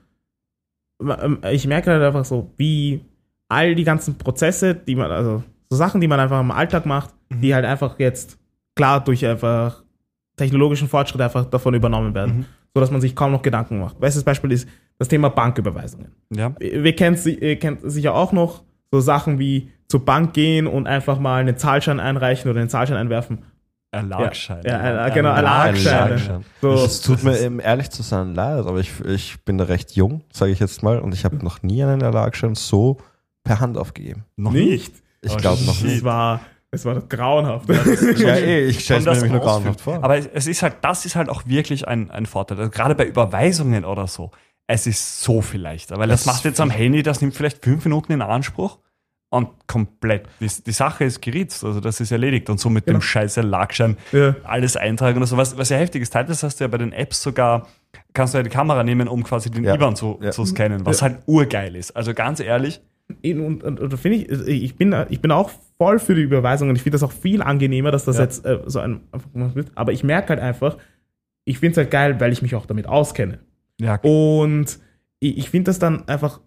S2: ich merke halt einfach so, wie all die ganzen Prozesse, die man, also so Sachen, die man einfach im Alltag macht, die halt einfach jetzt klar durch einfach technologischen Fortschritt einfach davon übernommen werden,
S1: Mhm.
S2: so dass man sich kaum noch Gedanken macht. Bestes Beispiel ist, das Thema Banküberweisungen.
S1: Ja.
S2: Wir kennen ihr kennt sicher auch noch so Sachen wie zur Bank gehen und einfach mal einen Zahlschein einreichen oder einen Zahlschein einwerfen.
S1: Erlagschein.
S2: Ja, ja, genau.
S5: Erlagschein.
S2: So,
S5: Es tut mir, um ehrlich zu sein, leid, aber ich, ich bin da recht jung, sage ich jetzt mal, und ich habe noch nie einen Erlagschein so per Hand aufgegeben.
S1: Noch
S2: nicht.
S5: Ich
S1: Oh,
S5: glaube noch
S1: shit.
S5: nie.
S2: Es war, es war grauenhaft.
S5: Ja, eh, ich stelle mir
S1: das
S5: nämlich nur grauenhaft vor.
S1: Aber es, ist halt, das ist halt auch wirklich ein, ein Vorteil. Also gerade bei Überweisungen oder so. Es ist so viel leichter, weil das
S5: Es
S1: macht jetzt am Handy, das nimmt vielleicht fünf Minuten in Anspruch und komplett. Die, die Sache ist geritzt, also das ist erledigt. Und so mit
S2: Genau.
S1: dem scheiß Erlagschein
S2: Ja.
S1: alles eintragen oder so. Was, was ja heftig ist, teilweise hast du ja bei den Apps sogar, kannst du ja die Kamera nehmen, um quasi den
S5: Ja.
S1: IBAN zu,
S5: Ja.
S1: zu scannen, was halt urgeil ist. Also ganz ehrlich,
S2: und, und, und da finde ich, ich bin, ich bin auch voll für die Überweisung und ich finde das auch viel angenehmer, dass das
S1: Ja.
S2: jetzt äh, so ein, einfach gemacht wird. Aber ich merke halt einfach, ich finde es halt geil, weil ich mich auch damit auskenne.
S1: ja,
S2: Und ich, ich finde das dann einfach,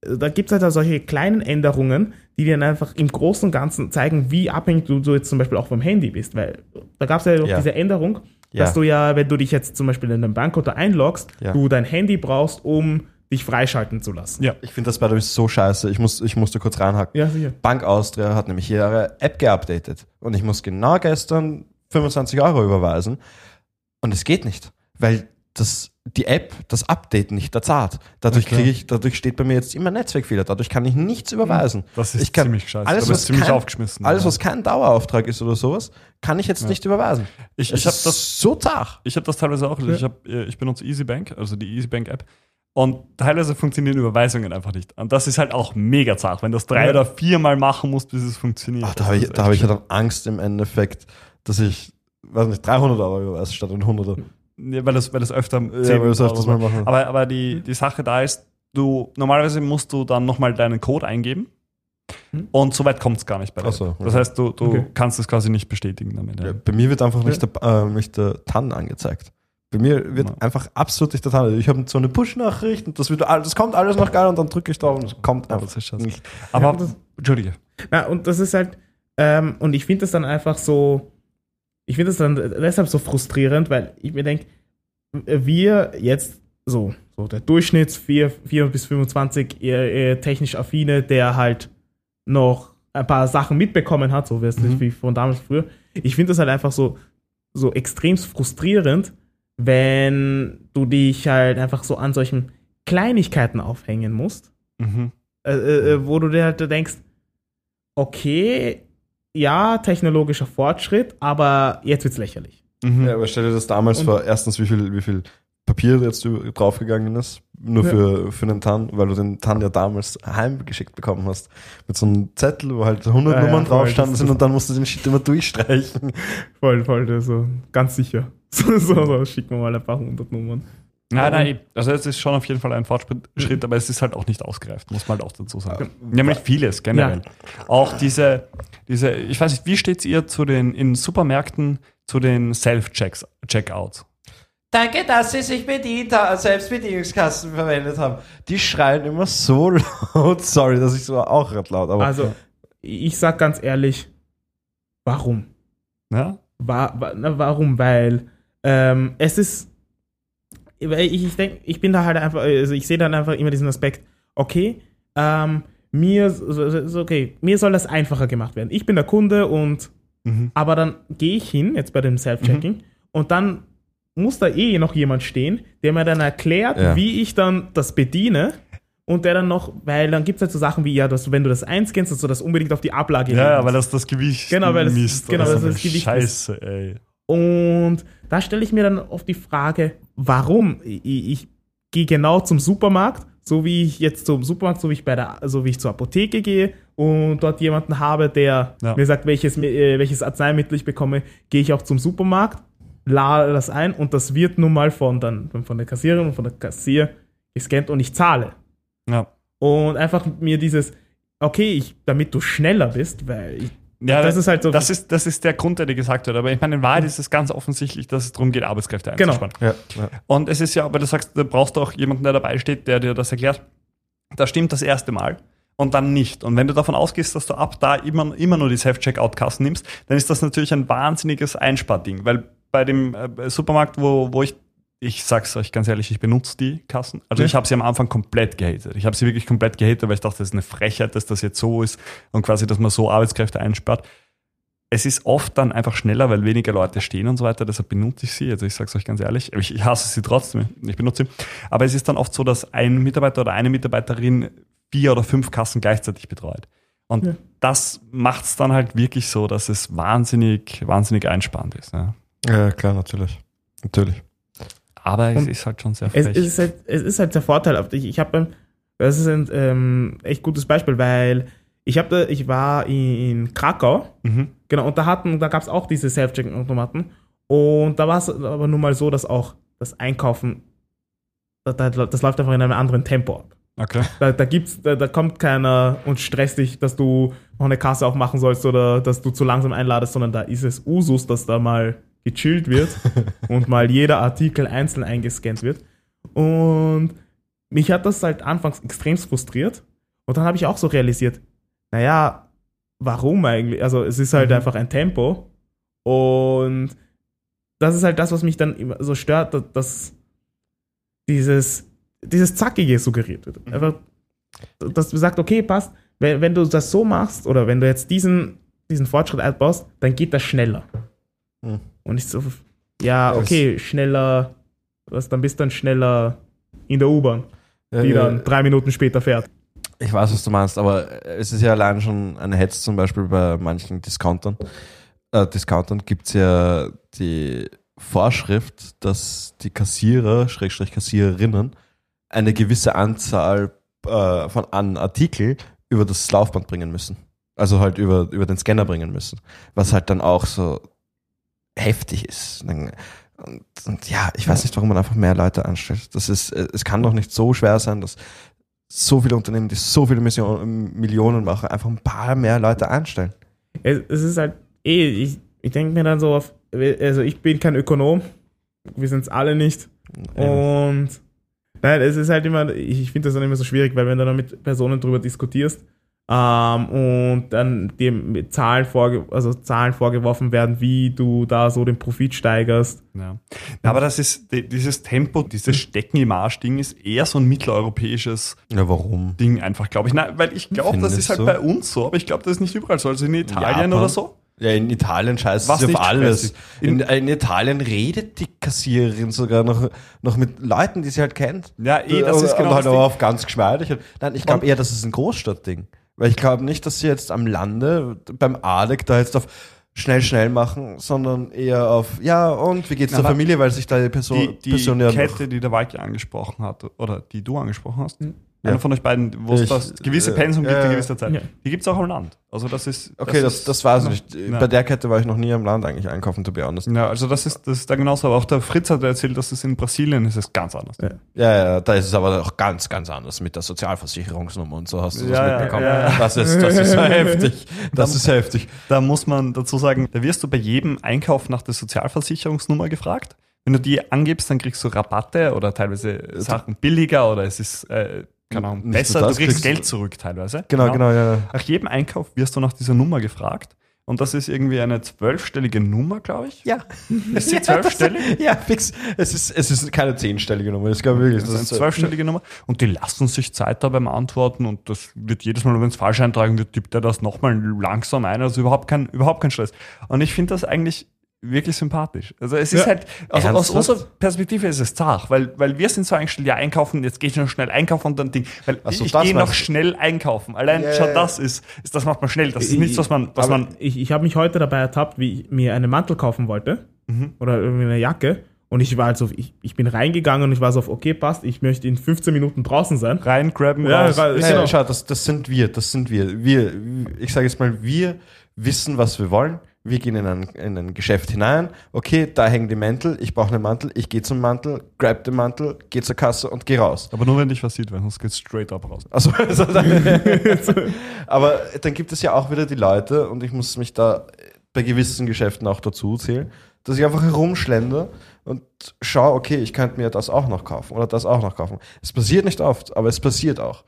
S2: da gibt es halt auch solche kleinen Änderungen, die dir dann einfach im Großen und Ganzen zeigen, wie abhängig du, du jetzt zum Beispiel auch vom Handy bist. Weil da gab es ja, auch
S5: Ja.
S2: diese Änderung,
S5: Ja.
S2: dass du ja, wenn du dich jetzt zum Beispiel in einem Bankkonto einloggst,
S5: Ja.
S2: du dein Handy brauchst, um dich freischalten zu lassen.
S1: ja.
S5: Ich finde das bei der so scheiße. Ich, muss, ich musste kurz reinhacken.
S2: Ja, sicher.
S5: Bank Austria hat nämlich ihre App geupdatet. Und ich muss genau gestern 25 Euro überweisen. Und es geht nicht, weil das, die App das Update nicht erzahlt. Dadurch
S1: Okay.
S5: kriege ich, dadurch steht bei mir jetzt immer Netzwerkfehler. Dadurch kann ich nichts überweisen.
S1: Das ist
S5: ich kann,
S1: ziemlich scheiße.
S5: Alles, was
S1: ziemlich
S5: kein,
S1: aufgeschmissen.
S5: Alles,
S1: Ja.
S5: was kein Dauerauftrag ist oder sowas, kann ich jetzt nicht überweisen.
S1: Ich, ich habe das
S5: so zart.
S1: Ich habe das teilweise auch. Ich, hab, äh, ich benutze EasyBank, also die EasyBank-App. Und teilweise funktionieren Überweisungen einfach nicht. Und das ist halt auch mega zart, wenn du das drei
S2: Ja.
S1: oder viermal machen musst, bis es funktioniert.
S5: Ach, da habe ich, da hab ich ja dann Angst im Endeffekt, dass ich, weiß nicht, 300 Euro überweise statt ein 100er.
S1: schlimm. Ja, weil das, weil das öfter
S5: Ja, weil das öfters mal machen.
S1: Aber, aber die, die Sache da ist, du normalerweise musst du dann nochmal deinen Code eingeben.
S2: Hm.
S1: Und so weit kommt es gar nicht bei dir.
S5: So, okay.
S1: Das heißt, du, du
S2: Okay.
S1: kannst es quasi nicht bestätigen damit. Ja,
S5: bei mir wird einfach nicht, der, äh, nicht der TAN angezeigt. Bei mir wird
S1: Ja.
S5: einfach absolut nicht TAN. Ich habe so eine Push-Nachricht und das, wird, all- das kommt alles noch geil und dann drücke ich drauf und es kommt einfach
S1: das ist scheiße.
S5: nicht.
S1: Aber,
S2: Ja, das-
S1: Entschuldige.
S2: Na, und das ist halt, ähm, und ich finde das dann einfach so, ich finde das dann deshalb so frustrierend, weil ich mir denke, wir jetzt so, so der Durchschnitts 4, 4 bis 25 eher, eher technisch affine, der halt noch ein paar Sachen mitbekommen hat, so wie es
S1: Mhm.
S2: wie von damals früher. Ich finde das halt einfach so, so extrem frustrierend, wenn du dich halt einfach so an solchen Kleinigkeiten aufhängen musst
S1: Mhm.
S2: äh, äh, wo du dir halt denkst, okay, ja, technologischer Fortschritt, aber jetzt wird's lächerlich.
S1: Mhm.
S5: Ja, aber stell dir das damals
S2: Und-
S5: vor, erstens, wie viel, wie viel Papier jetzt draufgegangen ist, nur
S2: Ja.
S5: für, für den TAN, weil du den TAN ja damals heimgeschickt bekommen hast. Mit so einem Zettel, wo halt 100
S2: Ja, ja,
S5: Nummern
S2: voll,
S5: drauf standen sind und dann musst du den Shit immer durchstreichen.
S2: Voll, voll, also ganz sicher. (laughs) So, so, so schicken wir mal ein paar hundert Nummern.
S1: Nein, nein, also es ist schon auf jeden Fall ein Fortschritt, Schritt, aber es ist halt auch nicht ausgereift, muss man halt auch dazu sagen. Nämlich vieles generell. Auch diese, diese, ich weiß nicht, wie steht ihr zu den, in Supermärkten zu den Self-Checks, Checkouts?
S5: Danke, dass Sie sich bedient haben, Selbstbedienungskasten verwendet haben. Die schreien immer so (laughs) laut. Sorry, dass ich so auch red laut, aber
S2: Also, ich sag ganz ehrlich, warum?
S1: Ja?
S2: Wa wa na, warum? Weil ähm, es ist, ich, ich denke, ich bin da halt einfach, also ich sehe dann einfach immer diesen Aspekt, okay, ähm, mir, okay, mir soll das einfacher gemacht werden. Ich bin der Kunde und
S1: Mhm.
S2: Aber dann gehe ich hin, jetzt bei dem Self-Checking, und dann muss da eh noch jemand stehen, der mir dann erklärt,
S5: Ja.
S2: wie ich dann das bediene. Und der dann noch, weil dann gibt es halt so Sachen wie, ja, dass du, wenn du das einscannst, dass du das unbedingt auf die Ablage
S1: Ja, weil das das Gewicht
S2: Genau, weil das-
S1: misst.
S2: genau,
S1: so
S2: das
S1: eine
S2: Gewicht
S1: Scheiße, ey.
S2: Und da stelle ich mir dann oft die Frage, warum? Ich, ich gehe genau zum Supermarkt, so wie ich jetzt zum Supermarkt, so wie ich bei der, so wie ich zur Apotheke gehe und dort jemanden habe, der
S1: Ja.
S2: mir sagt, welches, äh, welches Arzneimittel ich bekomme, gehe ich auch zum Supermarkt, lade das ein und das wird nun mal von, dann, von der Kassiererin und von der Kassier gescannt und ich zahle.
S1: Ja.
S2: Und einfach mir dieses, okay, ich, damit du schneller bist, weil ich,
S1: Ja,
S2: Das ist halt so-
S1: Das ist, das ist der Grund, der dir gesagt wird. Aber ich meine, in Wahrheit ist es ganz offensichtlich, dass es darum geht, Arbeitskräfte
S2: Genau.
S1: einzuspannen.
S5: ja, ja.
S1: Und es ist ja, aber du sagst, da brauchst du auch jemanden, der dabei steht, der dir das erklärt. Da stimmt das erste Mal und dann nicht. Und wenn du davon ausgehst, dass du ab da immer, immer nur die Self-Checkout-Kassen nimmst, dann ist das natürlich ein wahnsinniges Einsparding. Weil bei dem äh, Supermarkt, wo, wo ich ich sag's euch ganz ehrlich, ich benutze die Kassen. Also
S2: Ja.
S1: ich habe sie am Anfang komplett gehatet. Ich habe sie wirklich komplett gehatet, weil ich dachte, das ist eine Frechheit, dass das jetzt so ist und quasi, dass man so Arbeitskräfte einspart. Es ist oft dann einfach schneller, weil weniger Leute stehen und so weiter, deshalb benutze ich sie. Also ich sag's euch ganz ehrlich, ich, ich hasse sie trotzdem, ich benutze sie. Aber es ist dann oft so, dass ein Mitarbeiter oder eine Mitarbeiterin vier oder fünf Kassen gleichzeitig betreut. Und
S2: Ja.
S1: das macht's dann halt wirklich so, dass es wahnsinnig, wahnsinnig einsparend ist. Ja.
S5: Ja, klar, natürlich. Natürlich.
S1: Aber es
S2: Und
S1: ist halt schon sehr
S2: Es
S1: frech.
S2: ist halt, es ist halt sehr vorteilhaft. Ich, ich habe, das ist ein ähm, echt gutes Beispiel, weil ich habe, ich war in Krakau,
S1: mhm.
S2: genau, und da hatten, da gab es auch diese Self-Checking-Automaten. Und da war es aber nun mal so, dass auch das Einkaufen, da, da, das läuft einfach in einem anderen Tempo ab.
S1: Okay.
S2: Da, da gibt's, da, da kommt keiner und stresst dich, dass du noch eine Kasse aufmachen sollst oder dass du zu langsam einladest, sondern da ist es Usus, dass da mal gechillt wird (laughs) und mal jeder Artikel einzeln eingescannt wird. Und mich hat das halt anfangs extrem frustriert. Und dann habe ich auch so realisiert, naja, warum eigentlich? Also es ist halt einfach ein Tempo. Und das ist halt das, was mich dann immer so stört, dass- dieses, dieses Zackige suggeriert wird. Einfach, dass du sagst, okay, passt, wenn, wenn du das so machst oder wenn du jetzt diesen, diesen Fortschritt einbaust, dann geht das schneller.
S5: Hm.
S2: Und ich so, ja, okay, schneller, was, dann bist du dann schneller in der U-Bahn, die dann drei Minuten später fährt.
S5: Ich weiß, was du meinst, aber es ist ja allein schon eine Hetz zum Beispiel bei manchen Discountern. Äh, Discountern gibt es ja die Vorschrift, dass die Kassierer, Schrägstrich Kassiererinnen, eine gewisse Anzahl äh, von an Artikel über das Laufband bringen müssen. Also halt über, über den Scanner bringen müssen. Was halt dann auch so heftig ist. Und, und ja, ich weiß nicht, warum man einfach mehr Leute anstellt. Das ist, äh, es kann doch nicht so schwer sein, dass so viele Unternehmen, die so viele Mission, Millionen machen, einfach ein paar mehr Leute einstellen.
S2: Es, ist halt, eh, ich, ich denke mir dann so auf, also ich bin kein Ökonom, wir sind es alle nicht. Und nein, es ist halt immer, ich, ich finde das dann immer so schwierig, weil wenn du dann mit Personen drüber diskutierst ähm, und dann dir mit Zahlen, vorge also Zahlen vorgeworfen werden, wie du da so den Profit steigerst.
S1: Ja. Na, aber das ist die- dieses Tempo, dieses Stecken im Arsch-Ding ist eher so ein mitteleuropäisches
S5: Ja, warum?
S1: Ding einfach, glaube ich. Nein, weil ich glaube, das ist halt
S5: du?
S1: bei uns so, aber ich glaube, das ist nicht überall so. Also in Italien
S5: Japan?
S1: oder so.
S5: Ja, in Italien scheiße
S1: Was
S5: sie auf alles. In, in Italien redet die Kassiererin sogar noch, noch mit Leuten, die sie halt kennt.
S1: Ja, eh, das ist
S5: Und-
S1: genau
S5: und halt
S1: das
S5: aber
S1: Ding.
S5: auf ganz geschmeidig. Nein, ich glaube eher, das ist ein Großstadtding. Weil ich glaube nicht, dass sie jetzt am Lande beim Adek da jetzt auf schnell, schnell machen, sondern eher auf, ja, und wie geht's
S1: Na,
S5: der Familie, weil sich da die Person,
S1: Die, die
S5: Person ja noch-
S1: Kette, die der Walki angesprochen hat, oder die du angesprochen hast,
S5: Ja.
S1: einer von euch beiden, wo es das gewisse
S5: äh,
S1: Pensum gibt,
S5: äh,
S1: eine gewisse Zeit.
S2: ja.
S1: Die gibt es auch am Land. Also das ist.
S5: Okay, das,
S1: ist-
S5: das weiß ich nicht.
S1: Ja.
S5: Bei der Kette war ich noch nie am Land eigentlich einkaufen, to be honest.
S1: Ja, also das ist, das ist da genauso. Aber auch der Fritz hat erzählt, dass es in Brasilien ist es ganz anders.
S2: Ja.
S5: Ja, ja, da ist es aber auch ganz, ganz anders mit der Sozialversicherungsnummer und so hast du das
S1: Ja, ja,
S5: mitbekommen.
S1: ja.
S5: Das ist, das ist (laughs) heftig. Das ist heftig.
S1: Da muss man dazu sagen, da wirst du bei jedem Einkauf nach der Sozialversicherungsnummer gefragt. Wenn du die angibst, dann kriegst du Rabatte oder teilweise Sachen billiger oder es ist, äh, keine Ahnung,
S5: Nicht
S1: besser.
S5: nur
S1: Du
S5: das,
S1: kriegst
S5: kriegst-
S1: Geld zurück teilweise.
S5: Genau, genau, ja.
S1: Nach jedem Einkauf wirst du nach dieser Nummer gefragt. Und das ist irgendwie eine zwölfstellige Nummer, glaube ich.
S5: Ja.
S1: Ist sie zwölfstellig? (laughs)
S5: Ja, fix. Es ist, es ist keine zehnstellige Nummer, das glaube ich wirklich.
S1: Das ist eine zwölfstellige Nummer. Und die lassen sich Zeit da beim Antworten und das wird jedes Mal, wenn es falsch eintragen wird, tippt er das nochmal langsam ein. Also überhaupt kein, überhaupt kein Stress. Und ich finde das eigentlich wirklich sympathisch. Also es ist
S2: Ja.
S1: halt, also aus unserer Perspektive ist es zart, weil, weil wir sind so eingestellt, ja, einkaufen, jetzt gehe ich noch schnell einkaufen und dann Ding. Weil
S5: Ach so,
S1: ich
S5: das
S1: gehe noch schnell einkaufen. Allein
S5: Ja,
S1: schon das ist, ist, das macht man schnell. Das ist nichts, was man, was man,
S2: ich, ich habe mich heute dabei ertappt, wie ich mir einen Mantel kaufen wollte
S1: Mhm.
S2: oder irgendwie eine Jacke. Und ich war halt so, ich, ich bin reingegangen und ich war so auf, okay, passt, ich möchte in 15 Minuten draußen sein.
S1: rein grabben,
S2: Ja,
S1: raus.
S2: ra-
S5: Ja,
S2: genau.
S5: schau, das, das sind wir, das sind wir. Wir, ich sage jetzt mal, wir wissen, was wir wollen. Wir gehen in ein, in ein Geschäft hinein. Okay, da hängen die Mäntel. Ich brauche einen Mantel. Ich gehe zum Mantel, grab den Mantel, gehe zur Kasse und gehe raus.
S1: Aber nur wenn dich was sieht, weil sonst geht's straight up raus.
S5: Also, (laughs) also dann, (laughs) aber dann gibt es ja auch wieder die Leute, und ich muss mich da bei gewissen Geschäften auch dazu zählen, dass ich einfach herumschlende und schaue, okay, ich könnte mir das auch noch kaufen oder das auch noch kaufen. Es passiert nicht oft, aber es passiert auch.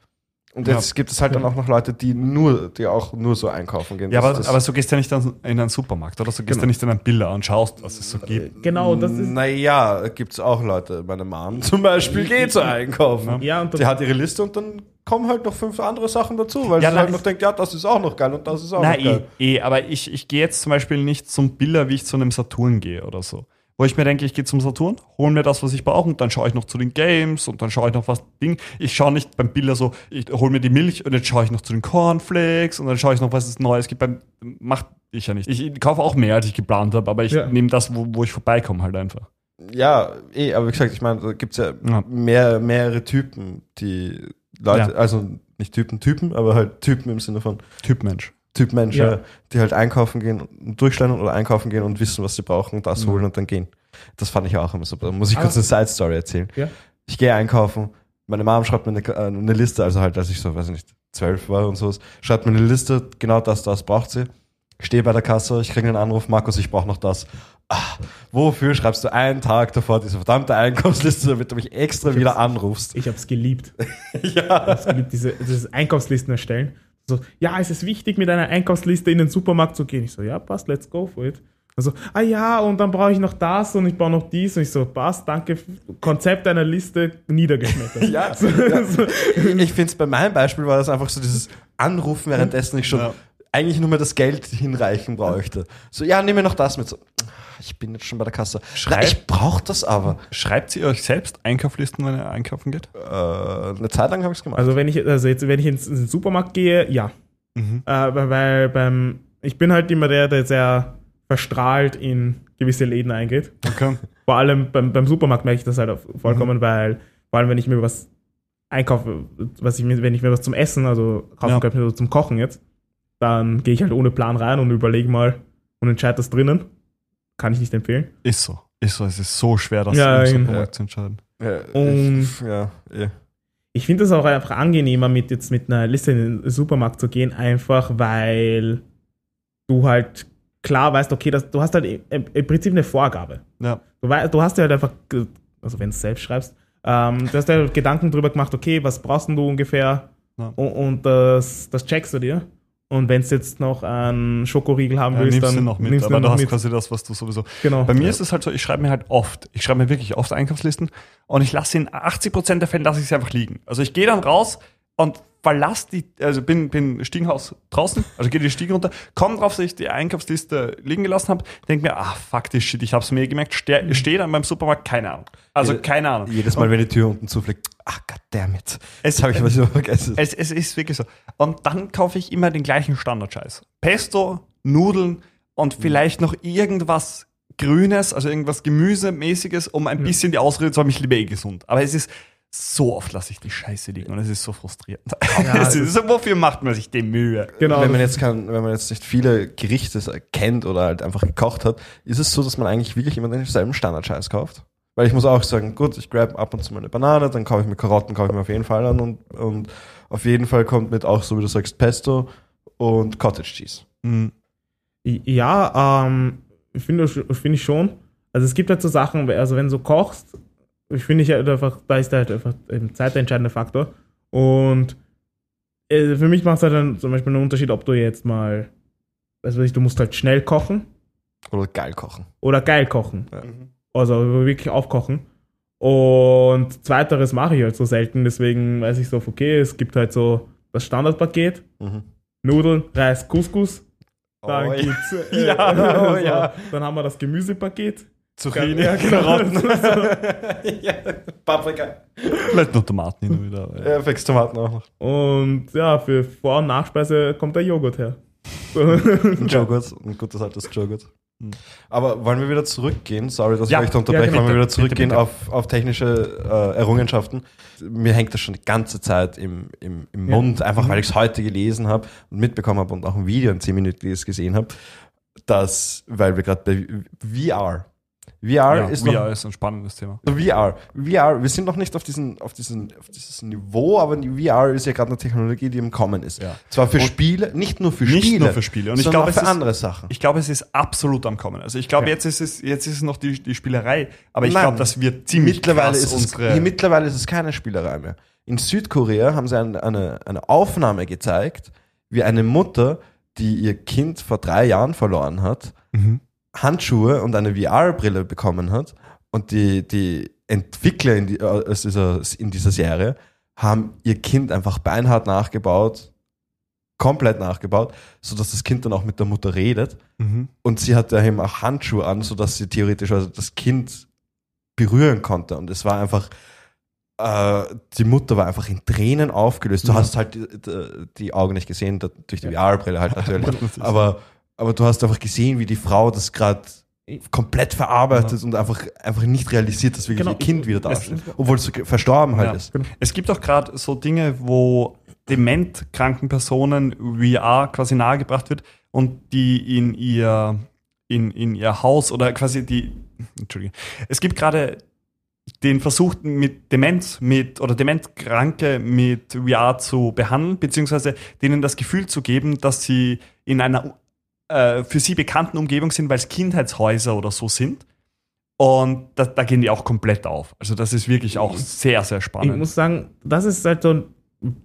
S5: Und jetzt gibt es halt dann auch noch Leute, die nur, die auch nur so einkaufen gehen.
S1: Ja, aber, aber so gehst du ja nicht dann in einen Supermarkt, oder? So gehst du
S5: Genau.
S1: nicht in einen Biller und schaust, was es so gibt.
S2: Genau, das ist.
S5: Naja, gibt es auch Leute. Meine Mom (laughs) zum Beispiel geht so einkaufen.
S2: Ja, und
S5: die hat ihre Liste und dann kommen halt noch fünf andere Sachen dazu, weil
S1: Ja,
S5: sie
S1: nein,
S5: halt noch denkt, ja, das ist auch noch geil und das ist auch
S1: Na,
S5: noch geil.
S1: eh, eh, aber ich, ich gehe jetzt zum Beispiel nicht zum Biller, wie ich zu einem Saturn gehe oder so. Wo ich mir denke, ich gehe zum Saturn, hole mir das, was ich brauche und dann schaue ich noch zu den Games und dann schaue ich noch was Ding. Ich schaue nicht beim Biller so, ich hole mir die Milch und dann schaue ich noch zu den Cornflakes und dann schaue ich noch, was es Neues gibt. Beim, macht ich ja nicht. Ich kaufe auch mehr, als ich geplant habe, aber ich
S2: Ja.
S1: nehme das, wo, wo ich vorbeikomme halt einfach.
S5: Ja, eh, aber wie gesagt, ich meine, da gibt es ja,
S1: Ja.
S5: Mehr, mehrere Typen, die Leute,
S1: Ja.
S5: also nicht Typen, Typen, aber halt Typen im Sinne von
S1: Typ Mensch.
S5: Typ Mensch,
S2: Ja.
S5: die halt einkaufen gehen durchstellen oder einkaufen gehen und wissen, was sie brauchen und das
S1: Mhm.
S5: holen und dann gehen. Das fand ich auch immer so. Da muss ich
S2: Ah.
S5: kurz eine Side Story erzählen.
S2: Ja.
S5: Ich gehe einkaufen, meine Mom schreibt mir eine, äh, eine Liste, also halt, als ich so, weiß ich nicht, zwölf war und so, schreibt mir eine Liste, genau das, das braucht sie. Ich stehe bei der Kasse, ich kriege einen Anruf, Markus, ich brauche noch das. Ah, wofür schreibst du einen Tag davor diese verdammte Einkaufsliste, damit du mich extra wieder anrufst?
S2: Ich hab's geliebt. (laughs)
S5: ja.
S2: Ich hab's geliebt, diese, dieses Einkaufslisten erstellen. So, ja, es ist wichtig, mit einer Einkaufsliste in den Supermarkt zu gehen. Ich so, ja, passt, let's go for it. Also, ah ja, und dann brauche ich noch das und ich brauche noch dies. Und ich so, passt, danke. Konzept einer Liste niedergeschmettert.
S5: Ja, (laughs) ja. ich finde es bei meinem Beispiel war das einfach so dieses Anrufen, währenddessen ich schon
S1: Ja.
S5: Eigentlich nur mehr das Geld hinreichen bräuchte. So, ja, mir noch das mit. So, ich bin jetzt schon bei der Kasse.
S1: Schreib-
S5: Na, ich brauche das aber.
S1: Schreibt sie euch selbst Einkauflisten, wenn ihr einkaufen geht?
S5: Äh, eine Zeit lang habe ich es gemacht.
S2: Also, wenn ich, also jetzt, wenn ich ins, in den Supermarkt gehe, ja.
S1: Mhm.
S2: Äh, weil- beim, ich bin halt immer der, der sehr verstrahlt in gewisse Läden eingeht.
S1: Okay. (laughs)
S2: Vor allem beim, beim Supermarkt merke ich das halt auch vollkommen, weil vor allem wenn ich mir was einkaufe, was ich mir, wenn ich mir was zum Essen, also kaufen
S1: Ja.
S2: kann, also zum Kochen jetzt, dann gehe ich halt ohne Plan rein und überlege mal und entscheide das drinnen. Kann ich nicht empfehlen.
S1: Ist so. Ist so. Es ist so schwer, das
S2: Ja,
S1: im Supermarkt zu entscheiden.
S5: ja,
S2: Und-
S5: ich, ja, eh.
S2: Ich finde es auch einfach angenehmer, mit jetzt mit einer Liste in den Supermarkt zu gehen, einfach weil du halt klar weißt, okay, das, du hast halt im, Prinzip eine Vorgabe.
S1: Ja.
S2: Du, wei- du hast dir halt einfach, also wenn du es selbst schreibst, ähm, du hast dir halt Gedanken drüber gemacht, okay, was brauchst denn du ungefähr?
S1: Ja.
S2: Und, und das, das checkst du dir. Und wenn du jetzt noch einen Schokoriegel haben
S1: Ja,
S2: willst,
S1: nimmst
S2: dann
S1: du noch mit,
S2: nimmst
S1: aber
S2: du
S1: hast
S2: mit.
S1: quasi das, was du sowieso.
S2: Genau.
S1: Bei mir ist es halt so, ich schreibe mir halt oft, ich schreibe mir wirklich oft Einkaufslisten und ich lasse in 80% der Fälle lasse ich sie einfach liegen. Also ich gehe dann raus und verlasse die, also bin, bin Stiegenhaus draußen, also gehe die Stiegen runter, komme drauf, dass ich die Einkaufsliste liegen gelassen habe, denke mir, ah, fuck this shit, ich habe es mir gemerkt, stehe steh dann beim Supermarkt, keine Ahnung. Also
S5: Jede-
S1: keine Ahnung.
S5: Jedes Mal, wenn die Tür unten zufliegt, ach goddammit.
S1: Es-
S5: Jetzt habe ich was über vergessen.
S1: Es, es ist wirklich so. Und dann kaufe ich immer den gleichen Standardscheiß. Pesto, Nudeln und vielleicht noch irgendwas Grünes, also irgendwas Gemüsemäßiges, um ein bisschen die Ausrede zu haben, ich liebe eh gesund. Aber es ist so oft lasse ich die Scheiße liegen und es ist so frustrierend. (laughs) es ist so, wofür macht man sich die Mühe?
S2: genau.
S5: wenn man jetzt kann, wenn man jetzt nicht viele Gerichte kennt oder halt einfach gekocht hat, ist es so, dass man eigentlich wirklich immer denselben Standardscheiß kauft. Weil ich muss auch sagen, gut, ich grab ab und zu mal eine Banane, dann kaufe ich mir Karotten, kaufe ich mir auf jeden Fall an und, und auf jeden Fall kommt mit auch, so wie du sagst, Pesto und Cottage Cheese.
S1: Mhm.
S2: Ja, ähm, ich finde finde ich schon. Also es gibt halt so Sachen, also wenn du kochst, finde ich halt einfach, da ist halt einfach ein zeitentscheidender Faktor. Und äh, für mich macht es halt dann zum Beispiel einen Unterschied, ob du jetzt mal, also du musst halt schnell kochen
S5: Oder geil kochen.
S2: oder geil kochen.
S5: Ja.
S2: Also wirklich aufkochen. Und zweiteres mache ich halt so selten, deswegen weiß ich so, okay, es gibt halt so das Standardpaket,
S5: Mhm.
S2: Nudeln, Reis, Couscous. Dann
S5: Oh, ja.
S2: gibt's, (laughs) äh,
S5: Ja, (laughs) oh, ja.
S2: Dann haben wir das Gemüsepaket.
S1: Zucchini,
S2: Ja, (laughs) genau.
S1: Karotten, (laughs)
S5: ja, Paprika.
S1: vielleicht noch Tomaten hin und wieder. ja.
S5: Ja, fix Tomaten auch noch.
S2: Und ja, für Vor- und Nachspeise kommt der Joghurt her. (laughs)
S5: Ein Joghurt, ein gutes altes Joghurt.
S1: Mhm.
S5: Aber wollen wir wieder zurückgehen? Sorry, dass
S1: Ja,
S5: ich euch da unterbreche.
S2: ja,
S5: wollen wir wieder
S1: Bitte,
S5: zurückgehen
S1: bitte.
S5: Auf, auf technische äh, Errungenschaften? Mir hängt das schon die ganze Zeit im, im, im
S2: Ja.
S5: Mund, einfach
S1: Mhm.
S5: weil ich es heute gelesen habe und mitbekommen habe und auch ein Video, ein 10-minütiges gesehen habe, dass, weil wir gerade bei VR, VR
S1: Ja,
S5: ist
S1: VR
S5: noch
S1: ist ein spannendes Thema.
S5: VR. VR, wir sind noch nicht auf, diesen, auf, diesen, auf dieses Niveau, aber VR ist ja gerade eine Technologie, die im Kommen ist.
S1: Ja.
S5: Zwar für
S1: Und
S5: Spiele, nicht nur für
S1: nicht
S5: Spiele,
S1: nur für Spiele. Und ich glaube,
S5: für
S1: ist-
S5: andere Sachen.
S1: Ich glaube, es ist absolut am Kommen. Also ich glaube, jetzt ist es jetzt ist es noch die, die Spielerei, aber ich glaube, das wird ziemlich
S5: mittlerweile
S1: krass
S5: ist es,
S1: unsere
S5: mittlerweile ist es keine Spielerei mehr. In Südkorea haben sie ein, eine, eine Aufnahme gezeigt, wie eine Mutter, die ihr Kind vor drei Jahren verloren hat,
S1: Mhm.
S5: Handschuhe und eine VR-Brille bekommen hat. Und die, die Entwickler in, die, äh, dieser, in dieser Serie haben ihr Kind einfach beinhart nachgebaut, komplett nachgebaut, sodass das Kind dann auch mit der Mutter redet.
S1: Mhm.
S5: Und sie hatte eben auch Handschuhe an, sodass sie theoretisch also das Kind berühren konnte. Und es war einfach, äh, die Mutter war einfach in Tränen aufgelöst. Du
S1: Ja.
S5: hast halt die, die, Augen nicht gesehen, durch die VR-Brille halt. Natürlich. (laughs) aber, aber du hast einfach gesehen, wie die Frau das gerade komplett verarbeitet und einfach, einfach nicht realisiert, dass wirklich
S2: Genau.
S5: ihr Kind wieder da steht. Obwohl es verstorben halt
S1: Ja.
S5: ist.
S1: Es gibt auch gerade so Dinge, wo dementkranken Personen VR quasi nahegebracht wird und die in ihr, in, in ihr Haus oder quasi die, Entschuldige, es gibt gerade den Versuch mit Demenz mit oder Dementkranke mit VR zu behandeln, beziehungsweise denen das Gefühl zu geben, dass sie in einer äh, für sie bekannten Umgebung sind, weil es Kindheitshäuser oder so sind. Und da, da gehen die auch komplett auf. Also das ist wirklich auch sehr, sehr
S2: Ich
S1: spannend.
S2: muss sagen, das ist halt so ein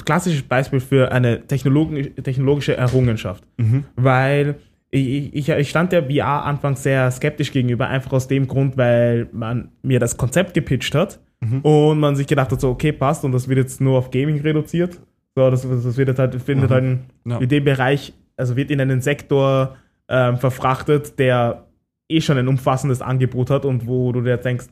S2: klassisches Beispiel für eine technologi technologische Errungenschaft.
S1: Mhm.
S2: Weil ich, ich, ich stand der VR anfangs sehr skeptisch gegenüber, einfach aus dem Grund, weil man mir das Konzept gepitcht hat und man sich gedacht hat, so, okay, passt und das wird jetzt nur auf Gaming reduziert. So, das, das wird halt, findet halt in,
S1: Ja.
S2: in dem Bereich, also wird in einen Sektor ähm, verfrachtet, der eh schon ein umfassendes Angebot hat und wo du dir denkst,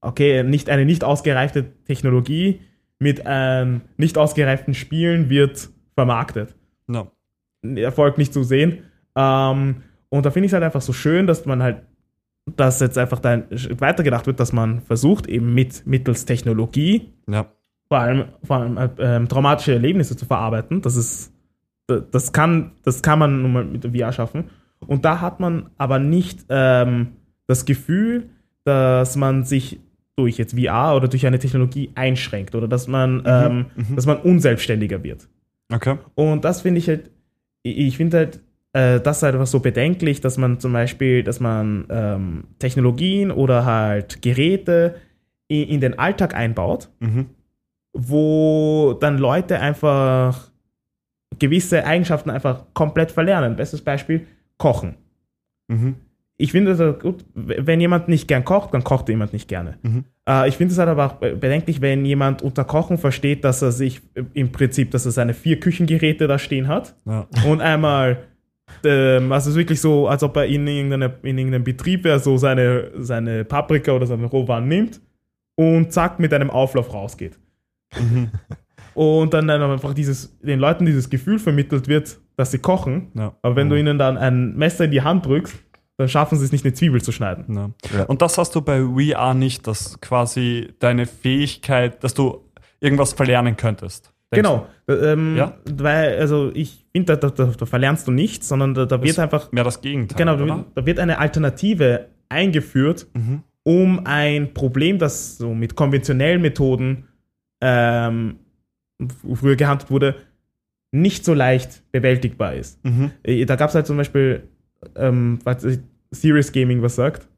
S2: okay, nicht eine nicht ausgereifte Technologie mit ähm, nicht ausgereiften Spielen wird vermarktet.
S1: Ja.
S2: Erfolg nicht zu sehen. Ähm, und da finde ich es halt einfach so schön, dass man halt, dass jetzt einfach da ein Schritt weitergedacht wird, dass man versucht, eben mit mittels Technologie
S1: Ja.
S2: vor allem, vor allem ähm, traumatische Erlebnisse zu verarbeiten. Das ist, das kann, das kann man nun mal mit der VR schaffen. Und da hat man aber nicht ähm, das Gefühl, dass man sich durch jetzt VR oder durch eine Technologie einschränkt oder dass man, ähm, dass man unselbstständiger wird.
S1: Okay.
S2: Und das finde ich halt, ich finde halt, äh, das ist halt einfach so bedenklich, dass man zum Beispiel, dass man ähm, Technologien oder halt Geräte in, in den Alltag einbaut,
S1: Mhm.
S2: wo dann Leute einfach gewisse Eigenschaften einfach komplett verlernen. Bestes Beispiel, Kochen.
S1: Mhm.
S2: Ich finde es gut, wenn jemand nicht gern kocht, dann kocht jemand nicht gerne.
S1: Mhm.
S2: Äh, ich finde es halt aber auch bedenklich, wenn jemand unter Kochen versteht, dass er sich im Prinzip, dass er seine vier Küchengeräte da stehen hat
S1: Ja.
S2: und einmal, ähm, also es ist wirklich so, als ob er in, in irgendeinem Betrieb wäre, so seine, seine Paprika oder seine Rohwaren nimmt und zack mit einem Auflauf rausgeht.
S1: Mhm.
S2: Und dann, dann einfach dieses, den Leuten dieses Gefühl vermittelt wird, dass sie kochen.
S1: Ja.
S2: Aber wenn du ihnen dann ein Messer in die Hand drückst, dann schaffen sie es nicht, eine Zwiebel zu schneiden.
S1: Ja.
S5: Ja.
S1: Und das hast du bei VR nicht, dass quasi deine Fähigkeit, dass du irgendwas verlernen könntest.
S2: Genau. Ähm,
S1: Ja.
S2: Weil, also ich finde, da, da, da verlernst du nichts, sondern da, da wird
S1: Das
S2: einfach,
S1: ist Mehr das Gegenteil.
S2: genau, da
S1: oder?
S2: wird, da wird eine Alternative eingeführt,
S1: Mhm.
S2: um ein Problem, das so mit konventionellen Methoden ähm, früher gehandelt wurde, nicht so leicht bewältigbar ist.
S1: Mhm.
S2: Äh, Da gab es halt zum Beispiel, ähm, was, Serious Gaming was sagt.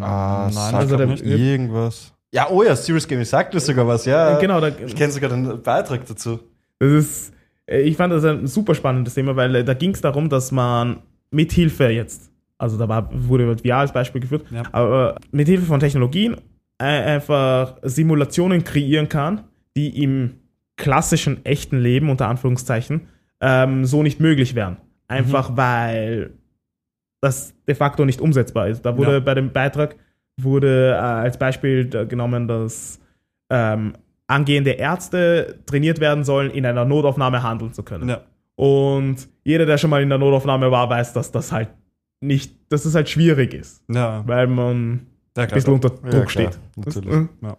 S5: Ah,
S1: Nein,
S2: also
S1: nicht.
S5: Irgendwas. Ja, oh ja, Serious Gaming sagt mir sogar was, ja.
S2: Genau, da,
S5: Ich kenne sogar den Beitrag dazu.
S2: Das ist, äh, ich fand das ein super spannendes Thema, weil äh, da ging es darum, dass man mit Hilfe jetzt, also da war, wurde VR als Beispiel geführt,
S1: Ja.
S2: aber mit Hilfe von Technologien äh, einfach Simulationen kreieren kann, die im klassischen echten Leben unter Anführungszeichen ähm, so nicht möglich wären. Einfach weil das de facto nicht umsetzbar ist. Da wurde
S1: Ja.
S2: bei dem Beitrag wurde äh, als Beispiel genommen, dass ähm, angehende Ärzte trainiert werden sollen, in einer Notaufnahme handeln zu können.
S1: Ja.
S2: Und jeder, der schon mal in der Notaufnahme war, weiß, dass das halt nicht, dass es halt schwierig ist,
S1: Ja.
S2: weil man
S1: Ja,
S2: ein bisschen unter Druck steht.
S5: natürlich.
S2: Das, äh,
S1: Ja.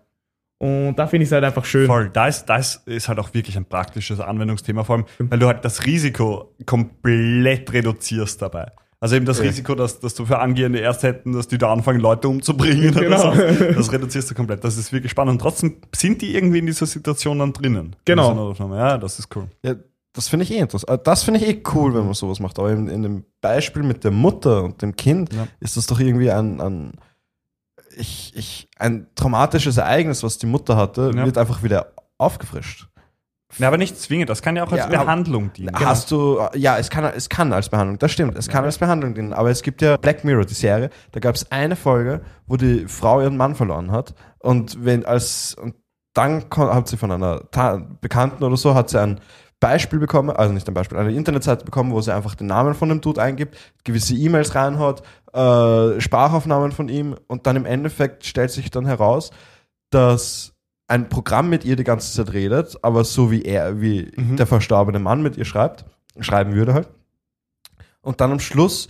S2: Und da finde ich es halt einfach schön.
S1: Voll, das, das ist halt auch wirklich ein praktisches Anwendungsthema, vor allem, weil du halt das Risiko komplett reduzierst dabei. Also eben das
S5: Ja.
S1: Risiko, dass, dass du für angehende Ärzte hätten, dass die da anfangen, Leute umzubringen.
S2: Genau.
S1: Oder so. (laughs) Das reduzierst du komplett. Das ist wirklich spannend. Und trotzdem sind die irgendwie in dieser Situation dann drinnen.
S2: Genau.
S1: Ja, das ist cool.
S5: Ja, das finde ich eh interessant. Das finde ich eh cool, wenn man sowas macht. Aber in, in dem Beispiel mit der Mutter und dem Kind
S1: Ja.
S5: ist das doch irgendwie ein, ein, ich, ich, ein traumatisches Ereignis, was die Mutter hatte,
S1: Ja.
S5: wird einfach wieder aufgefrischt.
S1: Ja, aber nicht zwingend. Das kann ja auch als
S5: Ja, aber-
S1: Behandlung dienen.
S5: Hast du, ja, es kann, es kann als Behandlung, das stimmt, es kann als Behandlung dienen, aber es gibt ja Black Mirror, die Serie, da gab es eine Folge, wo die Frau ihren Mann verloren hat und wenn als, und dann hat sie von einer Ta Bekannten oder so, hat sie ein Beispiel bekommen, also nicht ein Beispiel, eine Internetseite bekommen, wo sie einfach den Namen von dem Dude eingibt, gewisse E-Mails reinhaut, äh, Sprachaufnahmen von ihm und dann im Endeffekt stellt sich dann heraus, dass ein Programm mit ihr die ganze Zeit redet, aber so wie er, wie
S1: Mhm.
S5: der verstorbene Mann mit ihr schreibt, schreiben würde halt. Und dann am Schluss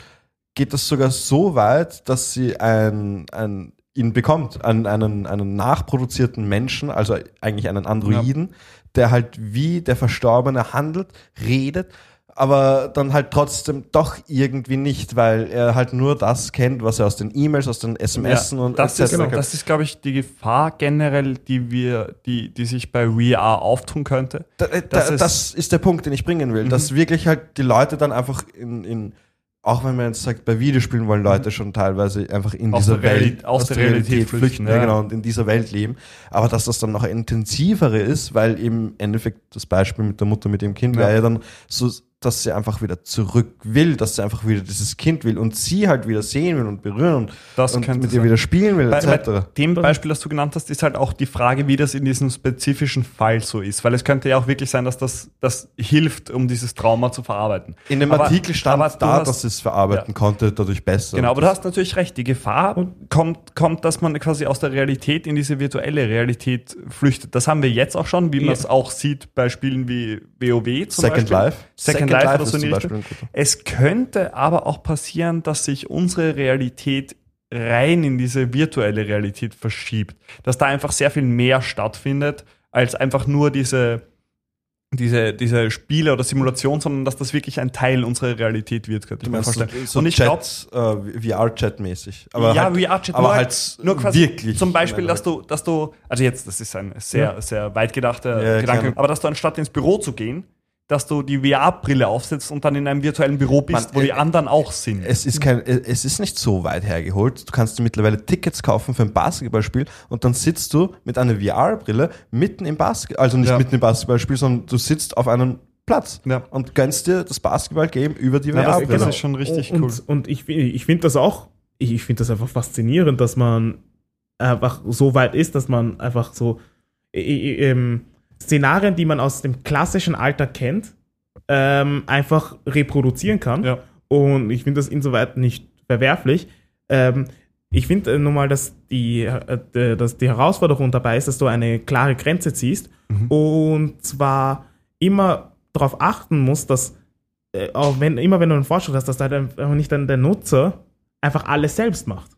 S5: geht das sogar so weit, dass sie ein, ein ihn bekommt, einen, einen, einen nachproduzierten Menschen, also eigentlich einen Androiden, der halt wie der Verstorbene handelt, redet, aber dann halt trotzdem doch irgendwie nicht, weil er halt nur das kennt, was er aus den E-Mails, aus den SMS
S1: Ja,
S5: und
S1: das, ist,
S5: kennt.
S1: das ist, glaube ich, die Gefahr generell, die wir, die, die sich bei VR auftun könnte.
S5: Da, äh,
S1: Das
S5: da,
S1: ist-
S5: das ist der Punkt, den ich bringen will, dass wirklich halt die Leute dann einfach in, in auch wenn man jetzt sagt, bei Videospielen wollen Leute schon teilweise einfach in
S1: Aus
S5: dieser
S1: der Realität-
S5: Welt,
S1: aus der Realität flüchten,
S5: ja.
S1: ja.
S5: genau, und in dieser Welt leben. Aber dass das dann noch intensivere ist, weil eben im Endeffekt das Beispiel mit der Mutter mit dem Kind
S1: Ja.
S5: wäre ja dann so, dass sie einfach wieder zurück will, dass sie einfach wieder dieses Kind will und sie halt wieder sehen will und berühren und,
S1: Das
S5: und mit ihr
S1: sein.
S5: wieder spielen will,
S1: Bei,
S5: etc.
S1: bei dem Beispiel, das du genannt hast, ist halt auch die Frage, wie das in diesem spezifischen Fall so ist. Weil es könnte ja auch wirklich sein, dass das, das hilft, um dieses Trauma zu verarbeiten.
S5: In dem
S1: Aber-
S5: Artikel stand
S1: aber
S5: da,
S1: hast-
S5: dass sie es verarbeiten konnte, dadurch besser.
S1: Genau, aber du hast natürlich recht. Die Gefahr kommt, kommt, dass man quasi aus der Realität in diese virtuelle Realität flüchtet. Das haben wir jetzt auch schon, wie man
S2: Ja.
S1: es auch sieht bei Spielen wie WoW zum
S5: Second
S1: Beispiel.
S5: Life.
S1: Second, Life, oder
S5: ist
S1: so in die Richtung. Es könnte aber auch passieren, dass sich unsere Realität rein in diese virtuelle Realität verschiebt. Dass da einfach sehr viel mehr stattfindet, als einfach nur diese, diese, diese Spiele oder Simulation, sondern dass das wirklich ein Teil unserer Realität wird, könnte ich mir vorstellen.
S5: so, so
S1: Und ich glaube,
S5: äh, VR-Chat-mäßig. Aber
S1: ja,
S5: halt,
S1: VR-Chat,
S5: aber
S1: nur
S5: halt
S1: nur quasi
S5: wirklich.
S1: Zum Beispiel, dass du, dass du, also jetzt, das ist ein sehr, sehr weit gedachter
S5: Ja,
S1: Gedanke, aber dass du anstatt ins Büro zu gehen, dass du die VR-Brille aufsetzt und dann in einem virtuellen Büro bist,
S5: Man,
S1: wo die
S5: äh,
S1: anderen auch sind.
S5: Es ist kein, es ist nicht so weit hergeholt. Du kannst dir mittlerweile Tickets kaufen für ein Basketballspiel und dann sitzt du mit einer VR-Brille mitten im Basketball, also nicht
S1: Ja.
S5: mitten im Basketballspiel, sondern du sitzt auf einem Platz
S1: Ja.
S5: und gönnst dir das Basketball-Game über die
S1: Ja, das-
S5: VR-Brille.
S1: das ist schon richtig
S2: und,
S1: cool.
S2: Und ich, ich finde das auch, ich, ich finde das einfach faszinierend, dass man einfach so weit ist, dass man einfach so äh, äh, ähm, Szenarien, die man aus dem klassischen Alltag kennt, ähm, einfach reproduzieren kann.
S1: Ja.
S2: Und ich finde das insoweit nicht verwerflich. Ähm, ich finde äh, nun mal, dass die, äh, äh, dass die Herausforderung dabei ist, dass du eine klare Grenze ziehst und zwar immer darauf achten musst, dass äh, auch wenn, immer wenn du einen Fortschritt hast, dass da dann einfach nicht dann der Nutzer einfach alles selbst macht.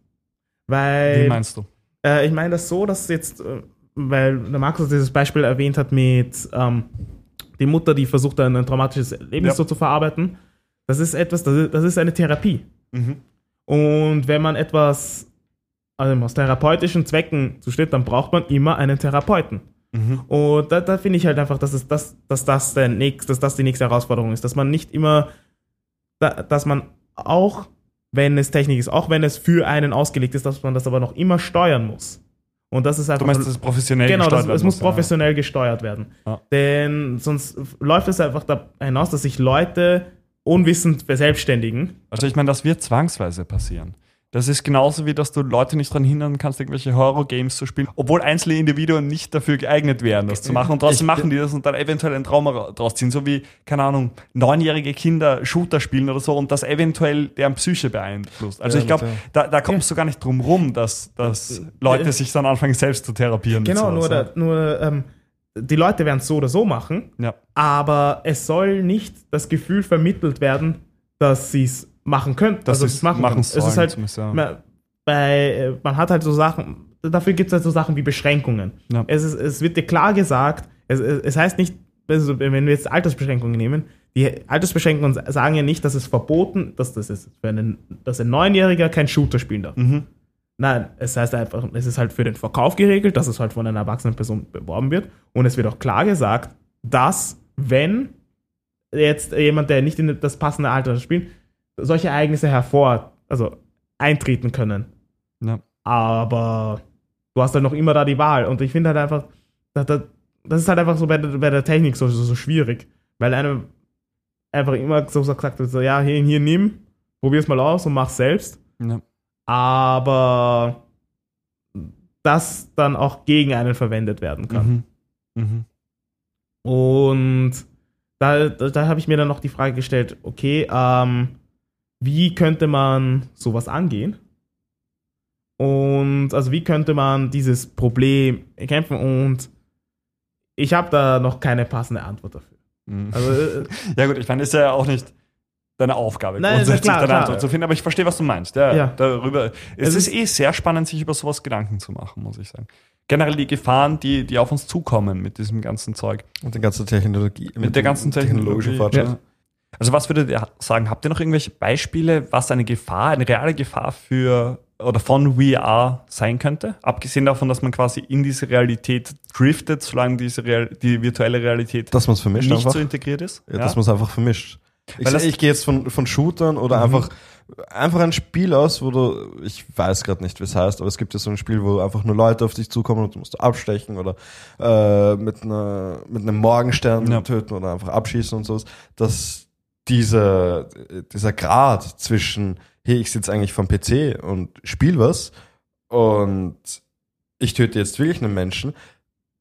S2: Weil
S1: Wie meinst du?
S2: ich meine das so, dass jetzt, weil der Markus dieses Beispiel erwähnt hat mit ähm, die Mutter, die versucht, ein, traumatisches Erlebnis
S1: Ja.
S2: so zu verarbeiten. Das ist etwas, das ist, das ist eine Therapie.
S1: Mhm.
S2: Und wenn man etwas also aus therapeutischen Zwecken zusteht, dann braucht man immer einen Therapeuten.
S1: Mhm.
S2: Und da, da finde ich halt einfach, dass, es das, dass, das der nächst, dass das die nächste Herausforderung ist. Dass man nicht immer, da, dass man auch, wenn es Technik ist, auch wenn es für einen ausgelegt ist, dass man das aber noch immer steuern muss. Und das ist einfach.
S1: Du meinst, das ist professionell
S2: Genau, das,
S1: gesteuert
S2: es
S1: werden
S2: muss
S1: ja.
S2: professionell gesteuert werden.
S1: Ja.
S2: Denn sonst läuft es einfach da hinaus, dass sich Leute unwissend verselbstständigen.
S1: Also ich meine, das wird zwangsweise passieren. Das ist genauso wie, dass du Leute nicht daran hindern kannst, irgendwelche Horror-Games zu spielen, obwohl einzelne Individuen nicht dafür geeignet wären, das zu machen. Und trotzdem
S5: Ich-
S1: machen die das und dann eventuell ein Trauma ra- draus ziehen. So wie, keine Ahnung, neunjährige Kinder Shooter spielen oder so und das eventuell deren Psyche beeinflusst. Also
S5: Ja,
S1: ich glaube, da, da kommst du gar nicht drum rum, dass, dass Leute sich dann anfangen, selbst zu therapieren.
S2: Genau, nur, da, nur ähm, die Leute werden es so oder so machen,
S1: ja.
S2: aber es soll nicht das Gefühl vermittelt werden, dass sie es machen könnten.
S1: Dass
S2: also
S1: sie's
S2: es machen,
S1: machen
S2: können. Es
S1: sollen,
S2: ist halt,
S1: ja.
S2: bei, äh, man hat halt so Sachen, dafür gibt es halt so Sachen wie Beschränkungen.
S1: Ja.
S2: Es, ist, es wird dir klar gesagt, es, es heißt nicht, also wenn wir jetzt Altersbeschränkungen nehmen, die Altersbeschränkungen sagen ja nicht, dass es verboten, dass das ist, für einen, dass ein Neunjähriger kein Shooter spielen darf. Nein, es heißt einfach, es ist halt für den Verkauf geregelt, dass es halt von einer erwachsenen Person beworben wird. Und es wird auch klar gesagt, dass wenn jetzt jemand, der nicht in das passende Alter spielt, solche Ereignisse hervor, also eintreten können.
S1: Ja.
S2: Aber du hast dann noch immer da die Wahl. Und ich finde halt einfach, da, da, das ist halt einfach so bei, der- bei der Technik so, so, so schwierig. Weil einem einfach immer so gesagt wird, so, ja, hier, hier nimm, probier's mal aus und mach selbst.
S1: Ja.
S2: Aber das dann auch gegen einen verwendet werden kann.
S1: Mhm. Mhm.
S2: Und da, da, da habe ich mir dann noch die Frage gestellt, okay, ähm, wie könnte man sowas angehen? Und also wie könnte man dieses Problem kämpfen? Und ich habe da noch keine passende Antwort dafür.
S1: Mhm.
S2: Also, äh, (laughs)
S1: Ja gut, ich meine, ist ja auch nicht deine Aufgabe,
S2: Nein,
S1: grundsätzlich
S2: klar,
S1: deine
S2: klar.
S1: Antwort zu finden, aber ich verstehe, was du meinst. Ja,
S2: Ja.
S1: Darüber, es
S2: Es
S1: ist
S2: ist-
S1: eh sehr spannend, sich über sowas Gedanken zu machen, muss ich sagen. Generell die Gefahren, die, die auf uns zukommen mit diesem ganzen Zeug.
S5: Und die ganze Technologie.
S1: Mit der ganzen
S5: technologischen
S1: Technologie.
S5: Fortschritt.
S1: Ja. Also was würdet ihr sagen? Habt ihr noch irgendwelche Beispiele, was eine Gefahr, eine reale Gefahr für oder von VR sein könnte? Abgesehen davon, dass man quasi in diese Realität driftet, solange diese Real, die virtuelle Realität
S5: Dass vermischt
S1: nicht
S5: einfach.
S1: so integriert ist.
S5: Ja, Dass man es einfach vermischt. Ich,
S1: Weil das-
S5: ich gehe jetzt von, von Shootern oder
S1: Mhm.
S5: einfach, einfach ein Spiel aus, wo du, ich weiß gerade nicht, wie es heißt, aber es gibt ja so ein Spiel, wo einfach nur Leute auf dich zukommen und du musst abstechen oder äh, mit, einer, mit einem Morgenstern
S1: Ja.
S5: töten oder einfach abschießen und sowas, dass dieser, dieser Grad zwischen, hey, ich sitze eigentlich vom PC und spiel was und ich töte jetzt wirklich einen Menschen,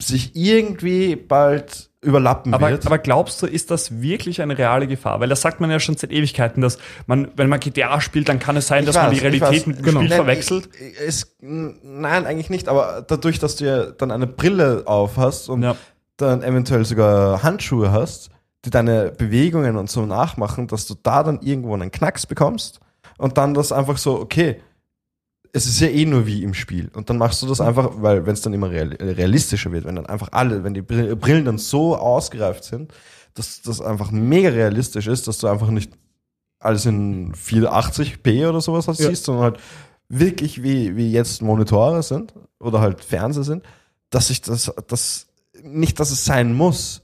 S5: sich irgendwie bald überlappen
S1: Aber,
S5: wird.
S1: aber glaubst du, ist das wirklich eine reale Gefahr? Weil das sagt man ja schon seit Ewigkeiten, dass man, wenn man GTA spielt, dann kann es sein,
S5: Ich
S1: dass man
S5: weiß,
S1: die
S5: ich
S1: Realität mit dem
S2: Genau.
S1: Spiel
S5: Nein,
S1: verwechselt.
S5: ich- Es, nein, eigentlich nicht, aber dadurch, dass du ja dann eine Brille auf hast und
S1: Ja.
S5: dann eventuell sogar Handschuhe hast, die deine Bewegungen und so nachmachen, dass du da dann irgendwo einen Knacks bekommst und dann das einfach so, okay, es ist ja eh nur wie im Spiel. Und dann machst du das einfach, weil wenn es dann immer real, realistischer wird, wenn dann einfach alle, wenn die Brill- Brillen dann so ausgereift sind, dass das einfach mega realistisch ist, dass du einfach nicht alles in 480p oder sowas hast,
S2: Ja.
S5: siehst, sondern halt wirklich wie, wie jetzt Monitore sind oder halt Fernseher sind, dass ich das, das, nicht, dass es sein muss,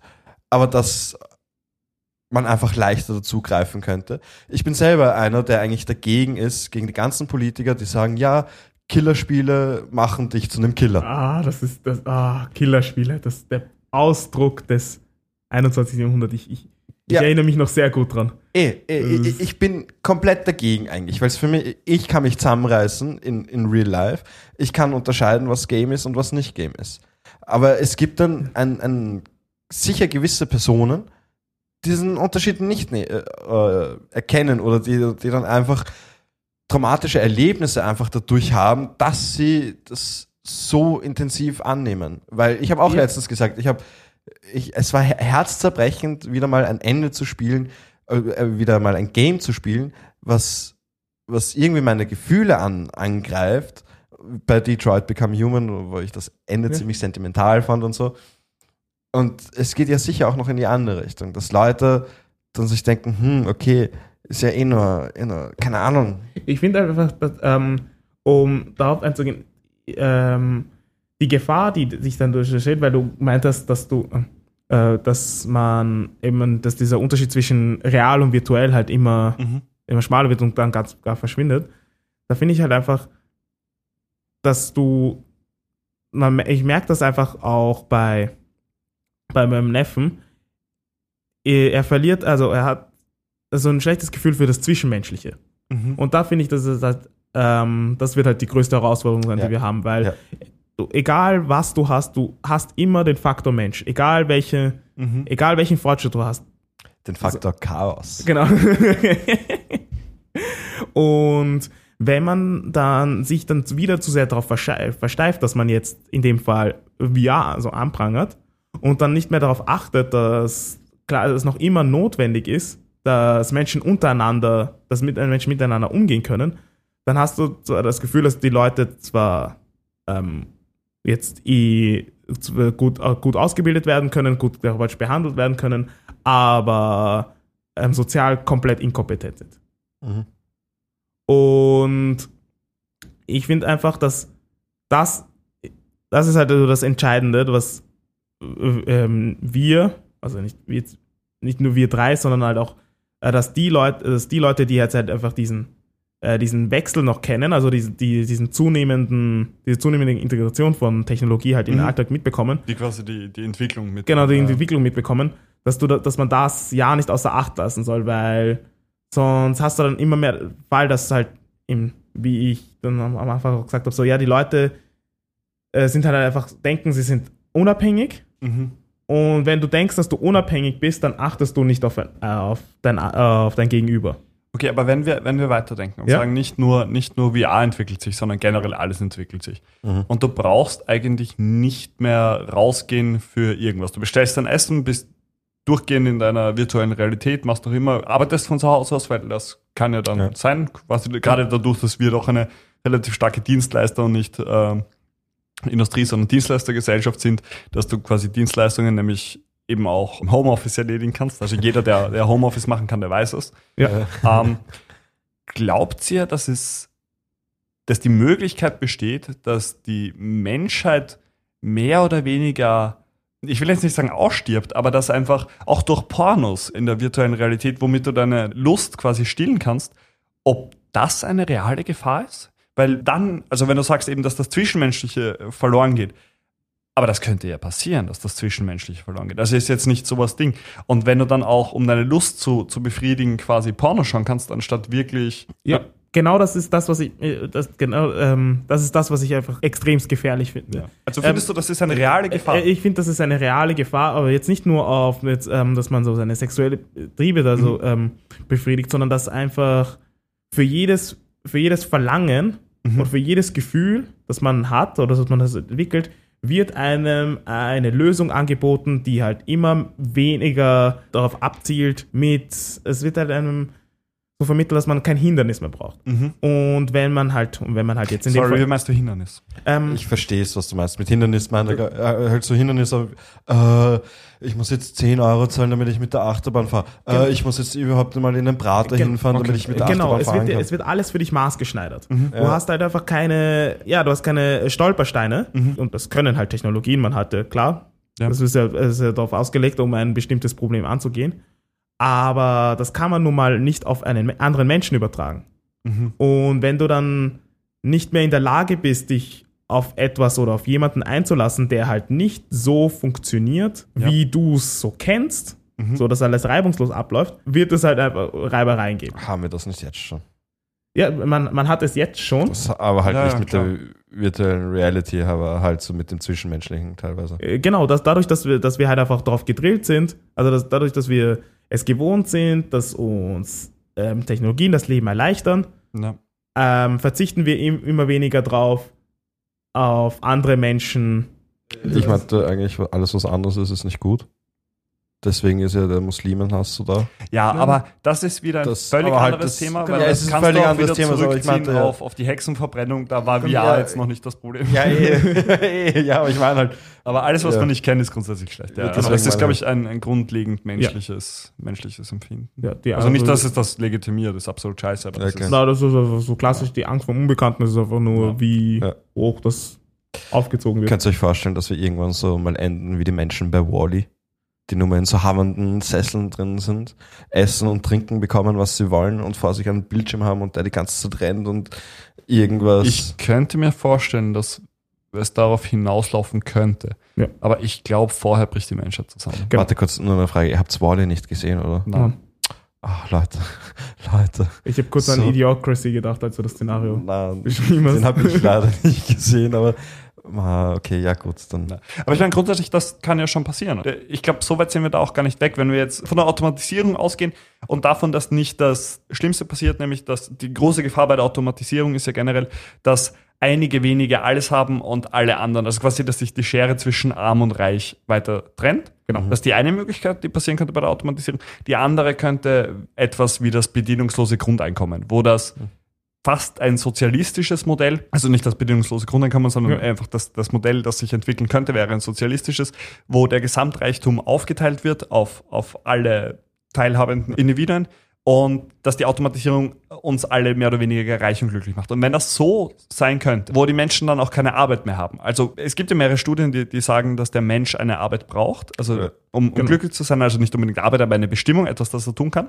S5: aber dass man einfach leichter dazugreifen könnte. Ich bin selber einer, der eigentlich dagegen ist, gegen die ganzen Politiker, die sagen, ja, Killerspiele machen dich zu einem Killer.
S2: ah, das ist das, ah, Killerspiele, das ist der Ausdruck des 21. Jahrhunderts. Ich, ich, ich
S5: Ja.
S2: erinnere mich noch sehr gut dran.
S5: Eh, eh, ich, ich bin komplett dagegen eigentlich, weil es für mich, ich kann mich zusammenreißen in, in real life. Ich kann unterscheiden, was Game ist und was nicht Game ist. Aber es gibt dann ein, ein sicher gewisse Personen, diesen Unterschied nicht ne, äh, erkennen oder die, die dann einfach traumatische Erlebnisse einfach dadurch haben, dass sie das so intensiv annehmen. Weil ich habe auch
S2: Ja.
S5: letztens gesagt, ich habe, ich, es war her- herzzerbrechend, wieder mal ein Ende zu spielen, äh, äh, wieder mal ein Game zu spielen, was, was irgendwie meine Gefühle an, angreift. Bei Detroit Become Human, wo ich das Ende
S2: Ja.
S5: ziemlich sentimental fand und so. Und es geht ja sicher auch noch in die andere Richtung, dass Leute dann sich denken, hm, okay, ist ja eh nur, eh nur keine Ahnung.
S2: Ich finde einfach, dass, ähm, um darauf einzugehen, ähm, die Gefahr, die sich dann durchsteht, weil du meintest, dass du, äh, dass man eben, dass dieser Unterschied zwischen real und virtuell halt immer,
S1: Mhm.
S2: immer schmaler wird und dann ganz gar verschwindet. Da finde ich halt einfach, dass du, man, ich merke das einfach auch bei, bei meinem Neffen. Er er verliert, also er hat so ein schlechtes Gefühl für das Zwischenmenschliche.
S1: Mhm.
S2: Und da finde ich, dass es halt, ähm, das wird halt die größte Herausforderung sein,
S5: Ja.
S2: die wir haben, weil
S5: Ja.
S2: du, egal was du hast, du hast immer den Faktor Mensch. Egal welche,
S1: Mhm.
S2: egal welchen Fortschritt du hast.
S5: Den Faktor Chaos.
S2: Genau. (laughs) Und wenn man dann sich dann wieder zu sehr darauf versteift, dass man jetzt in dem Fall VR so anprangert und dann nicht mehr darauf achtet, dass klar, dass es noch immer notwendig ist, dass Menschen untereinander, dass mit, Menschen miteinander umgehen können, dann hast du zwar das Gefühl, dass die Leute zwar ähm, jetzt gut, äh, gut ausgebildet werden können, gut therapeutisch behandelt werden können, aber ähm, sozial komplett inkompetent sind.
S5: Mhm.
S2: Und ich finde einfach, dass das, das ist halt so das Entscheidende, was ähm, wir, also nicht, jetzt- nicht nur wir drei, sondern halt auch, äh, dass die Leute, dass die Leute, die jetzt halt einfach diesen, äh, diesen Wechsel noch kennen, also diesen, die, diesen zunehmenden, diese zunehmende Integration von Technologie halt in den
S1: Mhm.
S2: Alltag mitbekommen,
S1: Die quasi die, die Entwicklung mit.
S2: genau die Entwicklung mitbekommen, dass du, da, dass man das ja nicht außer Acht lassen soll, weil sonst hast du dann immer mehr Fall, dass halt im, wie ich dann am am Anfang auch gesagt habe, so ja, die Leute äh, sind halt einfach, denken, sie sind unabhängig
S1: Mhm.
S2: und wenn du denkst, dass du unabhängig bist, dann achtest du nicht auf, ein, äh, auf, dein, äh, auf dein Gegenüber.
S1: Okay, aber wenn wir, wenn wir weiterdenken und
S2: Ja.
S1: sagen, nicht nur, nicht nur VR entwickelt sich, sondern generell alles entwickelt sich.
S5: Mhm.
S1: Und du brauchst eigentlich nicht mehr rausgehen für irgendwas. Du bestellst dein Essen, bist durchgehend in deiner virtuellen Realität, machst noch immer, arbeitest von zu Hause aus, weil das kann ja dann
S5: Ja.
S1: sein, quasi gerade dadurch, dass wir doch eine relativ starke Dienstleister und nicht ähm, Industrie, sondern Dienstleistergesellschaft sind, dass du quasi Dienstleistungen nämlich eben auch im Homeoffice erledigen kannst. Also jeder, der, der Homeoffice machen kann, der weiß es.
S2: Ja.
S1: Ähm, glaubt ihr, dass es, dass die Möglichkeit besteht, dass die Menschheit mehr oder weniger, ich will jetzt nicht sagen ausstirbt, aber dass einfach auch durch Pornos in der virtuellen Realität, womit du deine Lust quasi stillen kannst, ob das eine reale Gefahr ist? Weil dann, also wenn du sagst eben, dass das Zwischenmenschliche äh, verloren geht, aber das könnte ja passieren, dass das Zwischenmenschliche verloren geht. Also ist jetzt nicht sowas Ding. Und wenn du dann auch, um deine Lust zu, zu befriedigen, quasi Porno schauen kannst, anstatt wirklich.
S2: Ja, genau das ist das, was ich, äh, das, genau, ähm, das ist das, was ich einfach extremst gefährlich finde.
S1: Also findest du, das ist eine reale Gefahr?
S2: Äh, Ich finde, das ist eine reale Gefahr, aber jetzt nicht nur auf, jetzt, ähm, dass man so seine sexuelle Triebe da so ähm, befriedigt, sondern dass einfach für jedes, für jedes Verlangen und für jedes Gefühl, das man hat oder das man das entwickelt, wird einem eine Lösung angeboten, die halt immer weniger darauf abzielt, mit, es wird halt einem so vermittelt, dass man kein Hindernis mehr braucht.
S1: Mhm.
S2: Und wenn man halt, und wenn man halt jetzt in dem
S1: Sorry, wie
S2: Fall,
S1: meinst du Hindernis?
S2: ähm,
S5: Ich verstehe es, was du meinst. Mit Hindernis meine ich äh, halt so Hindernisse. Äh, ich muss jetzt 10 Euro zahlen, damit ich mit der Achterbahn fahre. Äh, ich muss jetzt überhaupt mal in den Prater
S2: Gen-
S5: hinfahren, damit
S1: okay.
S5: ich mit der
S2: genau,
S5: Achterbahn
S2: es
S5: fahren
S2: wird,
S5: kann.
S2: es wird alles für dich maßgeschneidert. Du
S5: Ja.
S2: hast halt einfach keine, ja, du hast keine Stolpersteine und das können halt Technologien. Man hatte, klar,
S1: Ja.
S2: das ist ja, das ist ja darauf ausgelegt, um ein bestimmtes Problem anzugehen. Aber das kann man nun mal nicht auf einen anderen Menschen übertragen.
S1: Mhm.
S2: Und wenn du dann nicht mehr in der Lage bist, dich auf etwas oder auf jemanden einzulassen, der halt nicht so funktioniert,
S1: Ja.
S2: wie du es so kennst,
S1: Mhm.
S2: so dass alles reibungslos abläuft, wird es halt einfach Reibereien geben.
S5: Haben wir das nicht jetzt schon?
S2: Ja, man, man hat es jetzt schon.
S5: Das, aber halt
S1: Ja,
S5: nicht
S1: ja,
S5: mit
S1: klar.
S5: der virtuellen Reality, aber halt so mit dem Zwischenmenschlichen teilweise.
S2: Äh, Genau, dass dadurch, dass wir, dass wir halt einfach darauf gedrillt sind, also dass, dadurch, dass wir es gewohnt sind, dass uns ähm, Technologien das Leben erleichtern,
S1: Ja.
S2: ähm, verzichten wir im, immer weniger drauf, auf andere Menschen.
S5: Ich meinte eigentlich, alles was anderes ist, ist nicht gut. Deswegen ist ja der Muslimenhass so da.
S1: Ja, aber das ist wieder ein
S5: Das-
S1: völlig
S5: halt
S1: anderes
S5: das-
S1: Thema,
S5: genau,
S1: weil
S5: es
S1: das
S5: ist ein
S1: kannst
S5: völlig
S1: du auch
S5: anderes
S1: wieder
S5: Thema, aber ich
S1: zurückziehen
S5: meinte, ja.
S1: auf, auf die Hexenverbrennung. Da war VR
S5: Ja.
S1: jetzt noch nicht das Problem.
S5: Ja, (laughs) (laughs) eh, ja, aber ich meine halt,
S1: Aber alles, was
S5: Ja.
S1: du nicht kennst, ist grundsätzlich schlecht. Ja.
S5: Ja,
S1: Also das ist, glaube
S5: ich-
S1: ein, ein grundlegend menschliches, menschliches Empfinden.
S2: Ja, die,
S1: Also nicht, dass es das legitimiert, das ist absolut scheiße, aber das
S5: Okay.
S1: ist,
S2: Na, das ist einfach so klassisch, die Angst vor dem Unbekannten ist einfach nur,
S1: Ja.
S2: wie
S5: Ja.
S2: hoch das aufgezogen wird.
S5: könnt ihr euch vorstellen, dass wir irgendwann so mal enden wie die Menschen bei Wally, die nur mehr in so hammernden Sesseln drin sind, essen und trinken bekommen, was sie wollen und vor sich einen Bildschirm haben und der die ganze Zeit rennt und irgendwas.
S1: Ich könnte mir vorstellen, dass es darauf hinauslaufen könnte.
S2: Ja.
S1: Aber ich glaube, vorher bricht die Menschheit zusammen.
S2: Genau.
S5: Warte kurz, nur eine Frage. Ihr habt Wally nicht gesehen, oder?
S1: Nein.
S5: Ach, Leute, (laughs) Leute.
S2: Ich habe kurz
S5: So.
S2: an Idiocracy gedacht, als du das Szenario
S5: Nein,
S2: beschrieben hast.
S5: den habe ich leider nicht gesehen, aber ah, okay, ja gut, dann.
S1: Aber ich meine, grundsätzlich, das kann ja schon passieren. Ich glaube, so weit sind wir da auch gar nicht weg, wenn wir jetzt von der Automatisierung ausgehen und davon, dass nicht das Schlimmste passiert, nämlich dass die große Gefahr bei der Automatisierung ist ja generell, dass einige wenige alles haben und alle anderen. Also quasi, dass sich die Schere zwischen arm und reich weiter trennt. Genau. Das ist die eine Möglichkeit, die passieren könnte bei der Automatisierung. Die andere könnte etwas wie das bedienungslose Grundeinkommen, wo das fast ein sozialistisches Modell, also nicht das bedingungslose Grundeinkommen, sondern
S2: Ja.
S1: einfach das, das Modell, das sich entwickeln könnte, wäre ein sozialistisches, wo der Gesamtreichtum aufgeteilt wird auf, auf alle teilhabenden Individuen und dass die Automatisierung uns alle mehr oder weniger reich und glücklich macht. Und wenn das so sein könnte, wo die Menschen dann auch keine Arbeit mehr haben. Also es gibt ja mehrere Studien, die, die sagen, dass der Mensch eine Arbeit braucht, also um, um glücklich zu sein, also nicht unbedingt Arbeit, aber eine Bestimmung, etwas, das er tun kann.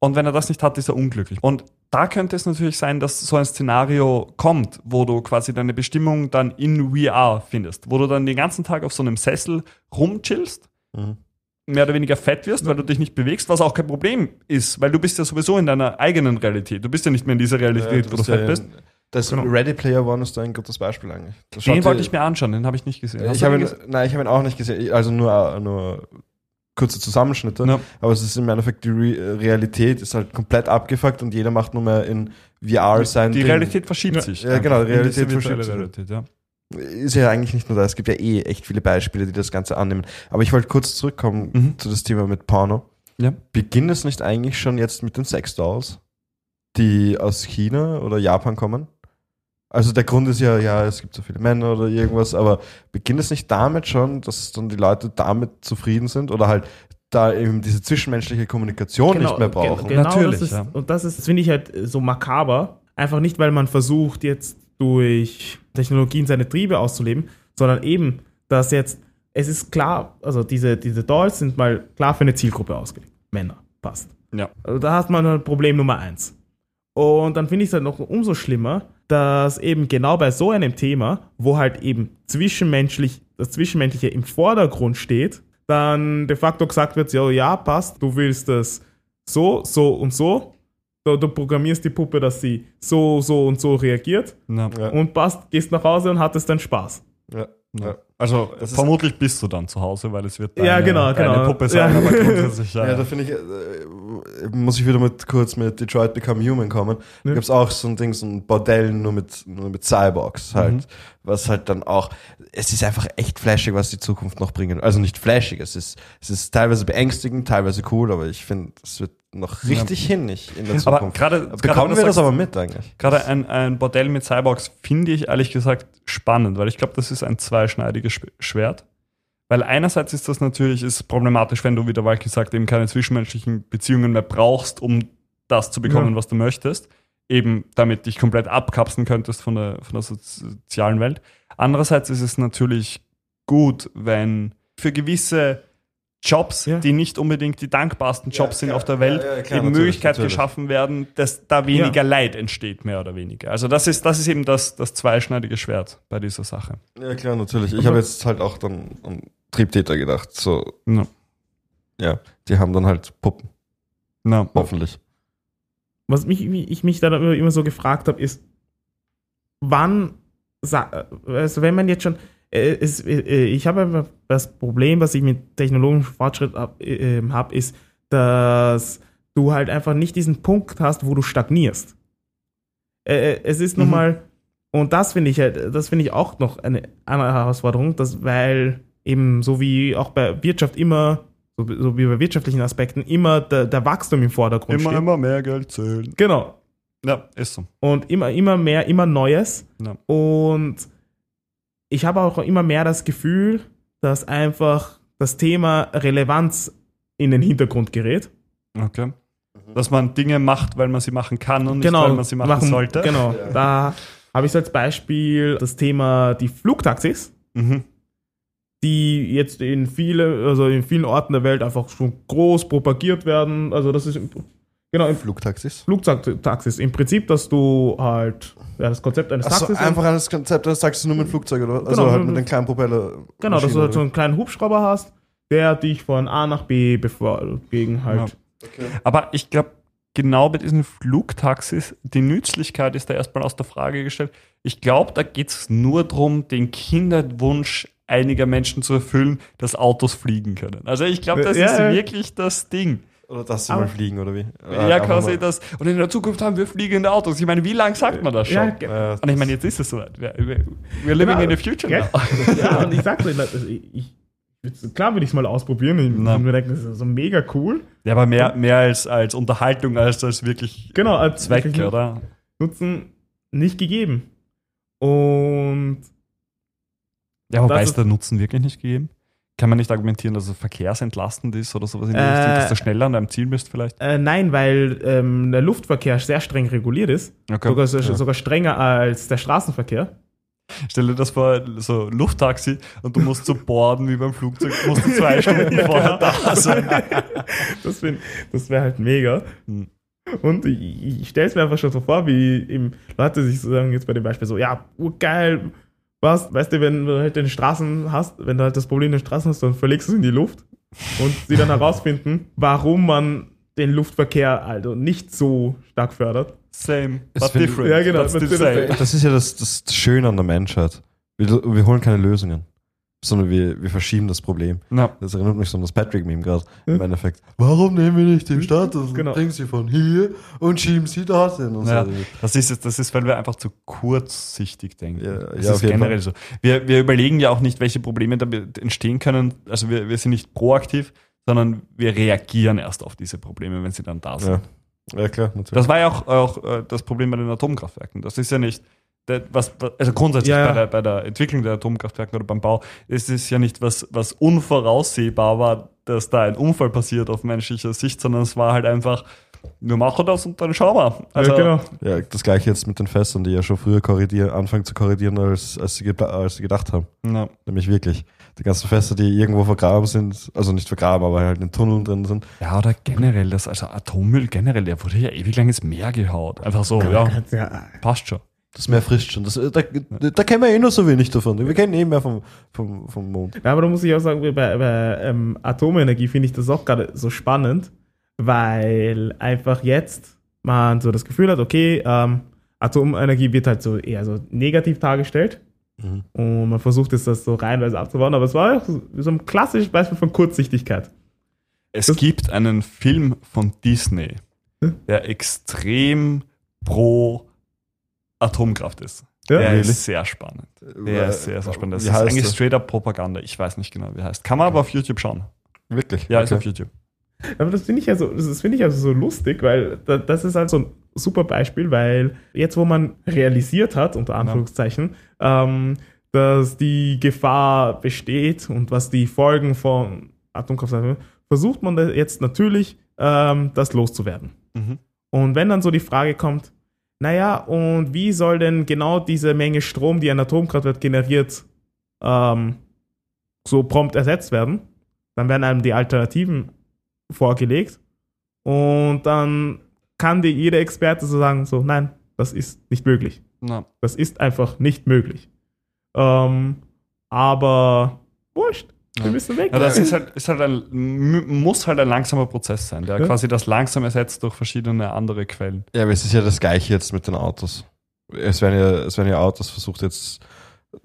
S1: Und wenn er das nicht hat, ist er unglücklich. Und da könnte es natürlich sein, dass so ein Szenario kommt, wo du quasi deine Bestimmung dann in VR findest, wo du dann den ganzen Tag auf so einem Sessel rumchillst,
S5: Mhm.
S1: mehr oder weniger fett wirst, weil du dich nicht bewegst, was auch kein Problem ist, weil du bist ja sowieso in deiner eigenen Realität. Du bist ja nicht mehr in dieser Realität, wo du fett bist.
S5: Das Ready Player One ist da ein gutes Beispiel eigentlich.
S1: Den wollte ich mir anschauen, den habe ich nicht gesehen. Hast
S5: Ich habe ihn, nein, ich habe ihn auch nicht gesehen. Also nur, nur kurze Zusammenschnitte.
S1: Ja.
S5: Aber es ist im Endeffekt die Re Realität ist halt komplett abgefuckt und jeder macht nur mehr in VR sein
S1: Die
S5: Ding.
S1: Realität verschiebt
S2: Ja.
S1: sich.
S5: Ja, genau,
S1: in
S5: Realität verschiebt sich.
S1: Realität, ja.
S5: Ist ja eigentlich nicht nur da. Es gibt ja eh echt viele Beispiele, die das Ganze annehmen. Aber ich wollte kurz zurückkommen
S1: Mhm.
S5: zu das Thema mit Porno.
S1: Ja.
S5: Beginnt es nicht eigentlich schon jetzt mit den Sexdolls, die aus China oder Japan kommen? Also der Grund ist ja, ja, es gibt so viele Männer oder irgendwas, aber beginnt es nicht damit schon, dass dann die Leute damit zufrieden sind oder halt da eben diese zwischenmenschliche Kommunikation nicht mehr brauchen?
S2: Genau,
S1: Natürlich,
S2: das ist,
S1: ja.
S2: Und das ist, das finde ich halt so makaber. Einfach nicht, weil man versucht, jetzt durch Technologien seine Triebe auszuleben, sondern eben, dass jetzt, es ist klar, also diese, diese Dolls sind mal klar für eine Zielgruppe ausgelegt. Männer, passt.
S1: Ja.
S2: Also da hat man halt Problem Nummer eins. Und dann finde ich es halt noch umso schlimmer, dass eben genau bei so einem Thema, wo halt eben zwischenmenschlich, das Zwischenmenschliche im Vordergrund steht, dann de facto gesagt wird, ja, ja, passt, du willst das so, so und so. Du, du programmierst die Puppe, dass sie so, so und so reagiert
S1: Ja.
S2: Und passt, gehst nach Hause und hattest dann Spaß.
S5: Ja. Ja.
S1: Also vermutlich bist du dann zu Hause, weil es wird
S2: Ja, genau,
S1: deine
S2: genau.
S1: Puppe sein,
S2: Ja.
S1: aber grundsätzlich (laughs) ja.
S5: Ja, da finde ich, äh, muss ich wieder mit kurz mit Detroit Become Human kommen. Da
S2: Ja.
S5: gibt's auch so ein Ding, so ein Bordell nur mit, nur mit Cyborgs halt.
S1: Mhm.
S5: Was halt dann auch, es ist einfach echt flashig, was die Zukunft noch bringen. Also nicht flashig, es ist, es ist teilweise beängstigend, teilweise cool, aber ich finde, es wird noch richtig hinnig in der
S1: aber
S5: Zukunft.
S1: gerade gerade
S5: Bekommen wir das
S1: sagst-
S5: aber mit eigentlich?
S1: Gerade ein, ein Bordell mit Cyborgs finde ich ehrlich gesagt spannend, weil ich glaube, das ist ein zweischneidiges Sch- Schwert. Weil einerseits ist das natürlich ist problematisch, wenn du, wie der Walki sagt, eben keine zwischenmenschlichen Beziehungen mehr brauchst, um das zu bekommen,
S2: Ja.
S1: was du möchtest. Eben damit dich komplett abkapseln könntest von der, von der sozi- sozialen Welt. Andererseits ist es natürlich gut, wenn für gewisse Jobs,
S2: Ja.
S1: die nicht unbedingt die dankbarsten Jobs sind
S5: klar.
S1: auf der Welt,
S5: Ja, ja, klar,
S1: eben Möglichkeit
S5: natürlich.
S1: geschaffen werden, dass da weniger Leid entsteht, mehr oder weniger. Also das ist, das ist eben das, das zweischneidige Schwert bei dieser Sache.
S5: Ja, klar, natürlich. Ich habe jetzt halt auch dann an Triebtäter gedacht. So,
S1: Ja.
S5: ja, die haben dann halt Puppen,
S1: Na,
S5: hoffentlich.
S2: Was mich, ich mich dann immer, so gefragt habe, ist, wann, sa- also wenn man jetzt schon, äh, es, äh, ich habe einfach das Problem, was ich mit technologischem Fortschritt habe, äh, hab, ist, dass du halt einfach nicht diesen Punkt hast, wo du stagnierst. Äh, äh, es ist nun
S1: Mhm.
S2: mal, und das finde ich halt, das finde ich auch noch eine andere Herausforderung, dass, weil eben so wie auch bei Wirtschaft immer, so, so wie bei wirtschaftlichen Aspekten, immer der, der Wachstum im Vordergrund
S1: immer,
S2: steht.
S1: immer mehr Geld zählen.
S2: Genau.
S1: Ja, ist so.
S2: Und immer, immer mehr, immer Neues.
S1: Ja.
S2: Und ich habe auch immer mehr das Gefühl, dass einfach das Thema Relevanz in den Hintergrund gerät.
S1: Okay. Dass man Dinge macht, weil man sie machen kann und nicht, weil man sie machen, sollte.
S2: Genau. Da habe ich so als Beispiel das Thema die Flugtaxis,
S1: Mhm.
S2: Die jetzt in viele, also in vielen Orten der Welt einfach schon groß propagiert werden. Also das ist genau im
S5: Flugtaxis.
S2: Flugtaxis. Im Prinzip, dass du halt ja, das Konzept eines
S5: Achso,
S2: Taxis
S5: einfach an das Konzept des Taxis nur mit Flugzeug oder? Also
S2: Genau,
S5: halt
S2: mit-
S5: den kleinen Propeller.
S2: Genau, dass du halt so einen kleinen Hubschrauber hast, der dich von A nach B bevor gegen halt.
S1: Aber ich glaube, genau bei diesen Flugtaxis, die Nützlichkeit ist da erstmal aus der Frage gestellt. Ich glaube, da geht es nur darum, den Kinderwunsch einiger Menschen zu erfüllen, dass Autos fliegen können. Also ich glaube, das
S2: Ja,
S1: ist
S2: ja.
S1: wirklich das Ding.
S5: Oder dass sie
S2: Aber-
S5: mal fliegen, oder wie?
S1: Ja,
S5: einfach
S1: quasi
S5: mal-
S1: das. Und in der Zukunft haben wir fliegende Autos. Ich meine, wie lange sagt man das schon?
S2: Ja,
S1: und ich meine, jetzt ist es soweit. Wir- wir- We're living
S2: Genau.
S1: in the future now. (laughs)
S2: ja, und ich (laughs) sag's dir, also ich, klar würde ich es mal ausprobieren. Ich
S1: Na.
S2: würde mir denken, das ist so mega cool.
S1: Ja, aber mehr, mehr als, als Unterhaltung, als als wirklich
S2: Genau, als
S1: Zweck,
S2: wirklich
S1: oder?
S2: Nutzen nicht gegeben. Und
S1: Ja, wobei ist der Nutzen wirklich nicht gegeben? Kann man nicht argumentieren, dass es verkehrsentlastend ist oder sowas in die
S2: Äh,
S1: Richtung, dass du schneller an deinem Ziel bist vielleicht?
S2: Äh, nein, weil ähm, der Luftverkehr sehr streng reguliert ist.
S1: Okay.
S2: Sogar, so, sogar strenger als der Straßenverkehr.
S1: Stell dir das vor, so Lufttaxi und du musst so borden wie beim Flugzeug, musst du zwei (laughs) Stunden vorher da sein. (laughs)
S2: Das, das wäre halt mega.
S1: Hm.
S2: Und ich, ich stelle es mir einfach schon so vor, wie eben Leute sich so sagen, jetzt bei dem Beispiel so, ja, geil, was, weißt du, wenn du halt den Straßen hast, wenn du halt das Problem in den Straßen hast, dann verlegst du es in die Luft und sie dann herausfinden, warum man den Luftverkehr also nicht so stark fördert.
S1: Same, but different.
S2: Ja, genau,
S1: But
S2: but different.
S1: same.
S5: Das ist ja das, das Schöne an der Menschheit. Wir, wir holen keine Lösungen, sondern wir, wir verschieben das Problem.
S1: Na,
S5: Das erinnert mich so an das Patrick-Meme gerade im Endeffekt. Warum nehmen wir nicht den Status und
S2: Genau.
S5: bringen sie von hier und schieben sie dorthin? Und
S1: Ja,
S5: so.
S1: das ist, das ist, weil wir einfach zu kurzsichtig denken.
S5: Ja,
S1: das
S5: ja,
S1: ist generell so. Wir, wir überlegen ja auch nicht, welche Probleme damit entstehen können. Also wir, wir sind nicht proaktiv, sondern wir reagieren erst auf diese Probleme, wenn sie dann da sind.
S5: Ja. ja, klar, natürlich.
S1: Das war ja auch, auch äh, das Problem bei den Atomkraftwerken. Das ist ja nicht, was, also grundsätzlich
S2: Ja, ja.
S1: Bei, der, bei der Entwicklung der Atomkraftwerke oder beim Bau, ist es ja nicht was, was unvoraussehbar war, dass da ein Unfall passiert auf menschlicher Sicht, sondern es war halt einfach, wir machen das und dann schauen wir. Also,
S2: ja, genau.
S5: ja, das gleiche jetzt mit den Fässern, die ja schon früher korrigieren, anfangen zu korrigieren, als, als, sie, als sie gedacht haben.
S1: Ja.
S5: Nämlich wirklich. Die ganzen Fässer, die irgendwo vergraben sind, also nicht vergraben, aber halt in Tunneln drin sind.
S1: Ja, oder generell, das, also Atommüll generell, der wurde ja ewig lang ins Meer gehaut. Einfach so, ja,
S2: Ja,
S1: passt schon.
S5: Das Meer frisst schon. Das, da, da kennen wir eh nur so wenig davon. Wir kennen eh mehr vom, vom, vom Mond.
S2: Ja, aber da muss ich auch sagen, bei, bei ähm, Atomenergie finde ich das auch gerade so spannend, weil einfach jetzt man so das Gefühl hat, okay, ähm, Atomenergie wird halt so eher so negativ dargestellt
S5: Mhm.
S2: und man versucht jetzt das so reihenweise abzubauen, aber es war auch so so ein klassisches Beispiel von Kurzsichtigkeit.
S1: Es
S2: Das-
S1: gibt einen Film von Disney,
S2: Hm?
S1: der extrem pro Atomkraft ist.
S2: Ja,
S1: der
S5: really?
S1: ist sehr spannend. Der ist sehr, sehr spannend. Das
S5: Wie
S1: ist eigentlich straight up Propaganda. Ich weiß nicht genau, wie er heißt. Kann man aber auf YouTube schauen.
S5: Wirklich?
S1: Ja, ist
S5: Okay.
S1: auf YouTube.
S2: Aber das finde ich ja so, das das finde ich also so lustig, weil da, das ist halt so ein super Beispiel, weil jetzt, wo man realisiert hat, unter Anführungszeichen, ähm, dass die Gefahr besteht und was die Folgen von Atomkraft sind, versucht man jetzt natürlich, ähm, das loszuwerden.
S1: Mhm.
S2: Und wenn dann so die Frage kommt, naja, und wie soll denn genau diese Menge Strom, die ein Atomkraftwerk generiert, ähm, so prompt ersetzt werden? Dann werden einem die Alternativen vorgelegt und dann kann dir jeder Experte so sagen, so, nein, das ist nicht möglich.
S1: Na,
S2: Das ist einfach nicht möglich. Ähm, aber wurscht, wir müssen weg.
S1: ja, das ist halt, ist halt ein, muss halt ein langsamer Prozess sein, der
S2: Ja.
S1: quasi das langsam ersetzt durch verschiedene andere Quellen.
S5: Ja, aber es ist ja das Gleiche jetzt mit den Autos. Es werden ja, es werden ja Autos versucht jetzt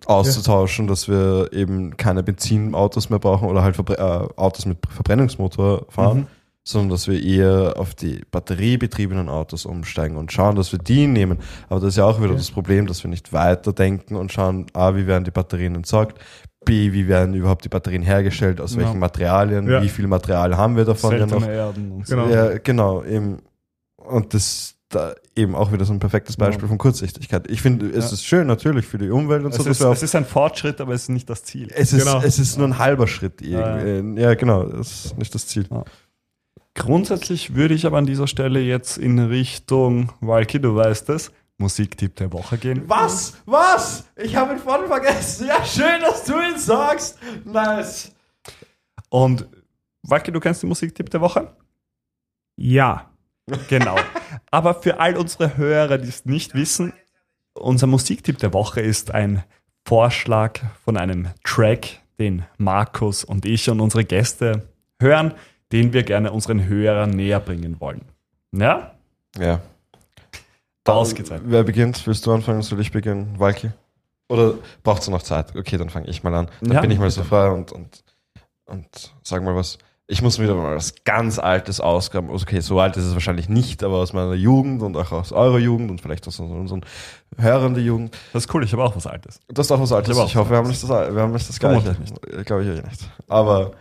S5: auszutauschen, dass wir eben keine Benzinautos mehr brauchen oder halt Verbre äh, Autos mit Verbrennungsmotor fahren,
S1: Mhm.
S5: sondern dass wir eher auf die batteriebetriebenen Autos umsteigen und schauen, dass wir die nehmen. Aber das ist ja auch wieder
S2: Ja.
S5: das Problem, dass wir nicht weiterdenken und schauen, A, wie werden die Batterien entsorgt, B, wie werden überhaupt die Batterien hergestellt, aus
S1: Ja.
S5: welchen Materialien,
S2: Ja.
S5: wie viel Material haben wir davon ja noch.
S1: Seltene Erden und so.
S2: Genau.
S5: Ja, genau, eben. Und das da eben auch wieder so ein perfektes Beispiel
S1: Ja.
S5: von Kurzsichtigkeit. Ich finde, es
S1: Ja.
S5: ist schön natürlich für die Umwelt und
S1: Es,
S5: so.
S1: ist, es ist ein Fortschritt, aber es ist nicht das Ziel.
S5: es, ist,
S2: Genau.
S5: es ist nur ein halber Schritt.
S1: Ja,
S5: irgendwie. Ja, genau, das ist nicht das Ziel.
S1: Grundsätzlich würde ich aber an dieser Stelle jetzt in Richtung, Walki, du weißt es, Musiktipp der Woche gehen.
S5: Was? Was? Ich habe ihn vorhin vergessen. Ja, schön, dass du ihn sagst. Nice.
S1: Und Walki, du kennst den Musiktipp der Woche?
S2: ja.
S1: Genau. Aber für all unsere Hörer, die es nicht wissen, unser Musiktipp der Woche ist ein Vorschlag von einem Track, den Markus und ich und unsere Gäste hören, den wir gerne unseren Hörern näher bringen wollen. Ja?
S5: Ja.
S1: Ausgezeichnet.
S5: Wer beginnt? Willst du anfangen? Soll ich beginnen? Walki? Oder braucht es noch Zeit? Okay, dann fange ich mal an. Dann
S1: Ja,
S5: bin ich mal so
S1: bitte.
S5: frei und, und, und sag mal was. Ich muss wieder mal was ganz Altes ausgraben. Also Okay, so alt ist es wahrscheinlich nicht, aber aus meiner Jugend und auch aus eurer Jugend und vielleicht aus unseren Hörern der Jugend.
S1: Das ist cool, ich habe auch was Altes.
S5: Das ist auch was Altes.
S1: Ich
S5: Ich hoffe, wir haben nicht das, wir haben nicht das Gleiche.
S1: Vermutlich
S5: Glaube ich nicht. Aber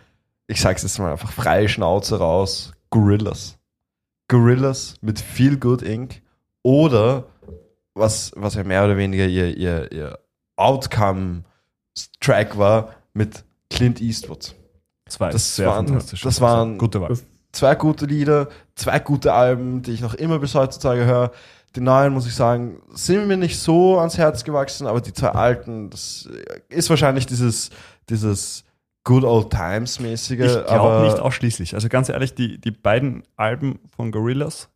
S5: ich sag's jetzt mal einfach freie Schnauze raus. Gorillas. Gorillas mit Feel Good Inc. Oder was, was ja mehr oder weniger ihr, ihr, ihr Outcome-Track war mit Clint Eastwood.
S1: Zwei
S5: Das
S1: sehr
S5: waren-
S1: fantastische.
S5: das waren-
S1: gute Wahl.
S5: Zwei gute Lieder, zwei gute Alben, die ich noch immer bis heutzutage höre. Die neuen, muss ich sagen, sind mir nicht so ans Herz gewachsen, aber die zwei alten, das ist wahrscheinlich dieses, dieses Good Old Times mäßige.
S1: Ich
S5: aber
S1: glaube nicht ausschließlich. Also ganz ehrlich, die, die beiden Alben von Gorillaz,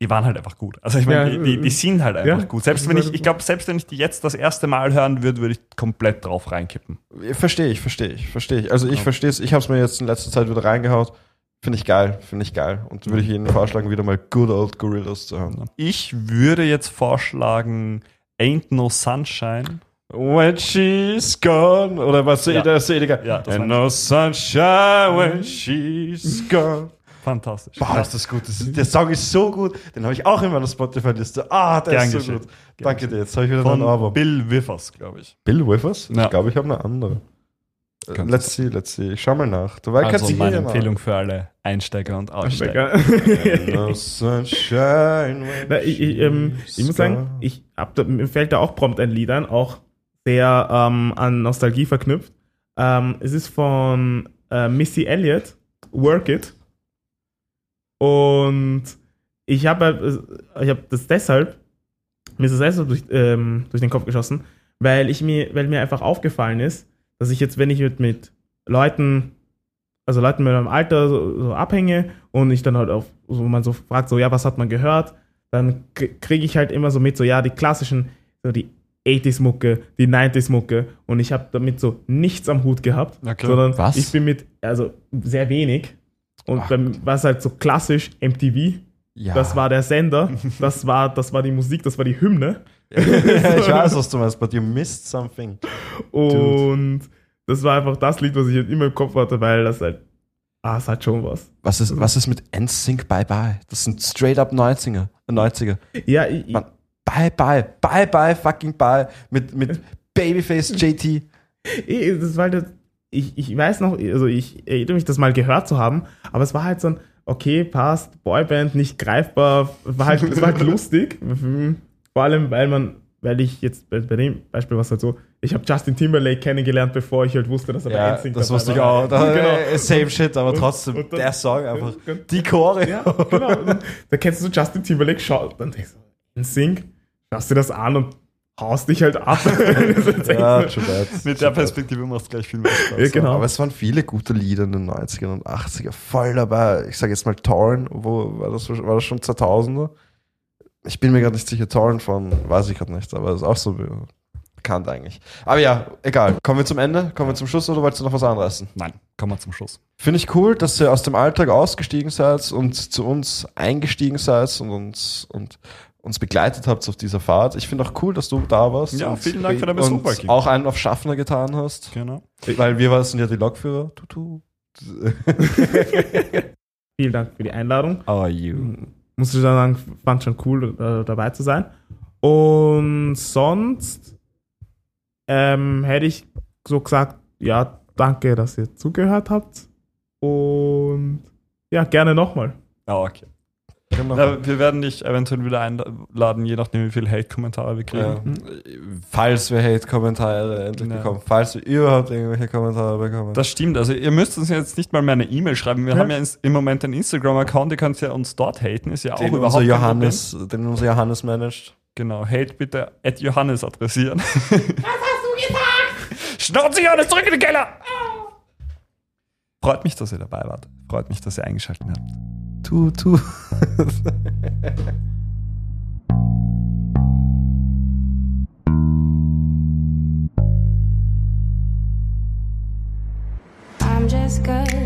S1: die waren halt einfach gut. Also ich meine,
S2: Ja,
S1: die, die, die sind halt einfach
S2: ja.
S1: gut. Selbst wenn ich, ich glaube, selbst wenn ich die jetzt das erste Mal hören würde, würde ich komplett drauf reinkippen.
S5: Verstehe ich, verstehe ich, verstehe ich. Also ich verstehe es, ich habe es mir jetzt in letzter Zeit wieder reingehaut. Finde ich geil, finde ich geil. Und würde ich Ihnen vorschlagen, wieder mal Good Old Gorillas zu hören.
S1: Ich würde jetzt vorschlagen, Ain't No Sunshine.
S5: When she's gone. Oder was
S1: Ja.
S5: der Seliger?
S1: Ja, das
S5: And no sunshine when she's gone.
S1: Fantastisch.
S5: Boah, ist das gut. Das ist, der Song ist so gut. Den habe ich auch in meiner Spotify-Liste. Ah, der
S1: Gern
S5: ist so
S1: geschehen.
S5: gut.
S1: Gern
S5: Danke dir. Jetzt habe ich wieder
S1: Von
S5: einen Album.
S1: Bill Withers, glaube ich.
S5: Bill Withers?
S1: Ja.
S5: Ich glaube, ich habe eine andere. Äh,
S1: Kannst
S5: Let's see, let's see. Ich schau mal nach. Du weißt,
S1: Also meine Empfehlung für alle Einsteiger und Aussteiger.
S5: No sunshine
S2: Na, ich, ich, ähm, ich muss sagen, ich hab da, mir fällt da auch prompt ein Lied ein, auch sehr ähm, an Nostalgie verknüpft. Ähm, es ist von äh, Missy Elliott, Work It. Und ich habe äh, ich habe das deshalb, mir ist das deshalb durch, ähm, durch den Kopf geschossen, weil ich mir, weil mir einfach aufgefallen ist, dass ich jetzt, wenn ich mit, mit Leuten, also Leuten mit meinem Alter so, so abhänge und ich dann halt auf, so man so fragt, so, ja, was hat man gehört? Dann kriege ich halt immer so mit, so, ja, die klassischen, so die 80s-Mucke, die 90s-Mucke und ich habe damit so nichts am Hut gehabt, sondern
S5: Was?
S2: ich bin mit, also sehr wenig und
S5: Ach
S2: beim war es halt so klassisch MTV,
S5: Ja.
S2: das war der Sender, (laughs) das war, das war die Musik, das war die Hymne
S5: ich weiß, was du meinst, but you missed something.
S2: und das war einfach das Lied, was ich halt immer im Kopf hatte, weil das halt, ah, es hat schon was.
S5: Was ist, was ist mit NSYNC Bye Bye? Das sind straight up 90er. äh, 90er.
S2: Ja, ich,
S5: Mann, Bye Bye, Bye Bye, fucking Bye. Mit, mit (laughs) Babyface JT.
S2: das war halt, ich, ich weiß noch, also ich erinnere mich, das mal gehört zu haben, aber es war halt so ein, okay, passt, Boyband, nicht greifbar, war halt, es war halt (laughs) lustig. Mhm. Vor allem, weil man, weil ich jetzt bei, bei dem Beispiel war es halt so, ich habe Justin Timberlake kennengelernt, bevor ich halt wusste, dass er bei
S5: Ja,
S2: NSYNC
S5: das
S2: dabei
S5: wusste ich
S2: war.
S5: auch. Da, (laughs)
S2: genau.
S5: äh, Same shit, aber
S2: Und-
S5: trotzdem,
S2: und dann-
S5: der Song einfach.
S2: und-
S5: Die Chore.
S2: Ja, genau. Da kennst du so Justin Timberlake, schau, dann denkst du, NSYNC, schaust dir das an und haust dich halt ab. (laughs)
S5: Ja, that.
S1: Mit der Perspektive macht es gleich viel mehr Spaß.
S2: Ja, genau.
S5: Aber es waren viele gute Lieder in den 90ern und 80er. Voll dabei. Ich sage jetzt mal Torn. Wo war das, war das schon 2000er? Ich bin mir gerade nicht sicher. Torn von, weiß ich gerade nicht, aber ist auch so be- bekannt eigentlich. Aber ja, egal. Kommen wir zum Ende? Kommen wir zum Schluss oder wolltest du noch was anreißen?
S1: Nein, kommen wir zum Schluss.
S5: Finde ich cool, dass ihr aus dem Alltag ausgestiegen seid und zu uns eingestiegen seid und uns, und uns begleitet habt auf dieser Fahrt. Ich finde auch cool, dass du da warst.
S1: Ja,
S5: und,
S1: vielen Dank für deinen Besuch,
S5: auch einen auf Schaffner getan hast.
S1: Genau.
S5: Weil wir sind ja die Lokführer. Tutu. (laughs)
S2: Vielen Dank für die Einladung.
S5: How are you?
S2: muss ich sagen, fand schon cool, äh, dabei zu sein. Und sonst ähm, hätte ich so gesagt, ja, danke, dass ihr zugehört habt. Und ja, gerne nochmal.
S1: Ah, okay.
S5: Genau.
S1: Na, wir werden dich eventuell wieder einladen, je nachdem, wie viele Hate-Kommentare wir kriegen.
S5: Ja. Falls wir Hate-Kommentare endlich
S1: Ja.
S5: bekommen, falls wir überhaupt irgendwelche Kommentare bekommen.
S1: Das stimmt. Also ihr müsst uns jetzt nicht mal mehr eine E-Mail schreiben. Wir
S2: Ja.
S1: haben ja im Moment einen Instagram-Account, ihr könnt ja uns dort haten, ist ja auch
S5: den
S1: überhaupt
S5: unser
S1: kein
S5: Johannes, den unser Johannes managt.
S1: Genau, Hate bitte at Johannes adressieren. (laughs) Was hast du gesagt? Schnauze Johannes, zurück in den Keller! Freut mich, dass ihr dabei wart. Freut mich, dass ihr eingeschaltet habt.
S5: Tu, tu. (laughs)
S4: I'm just good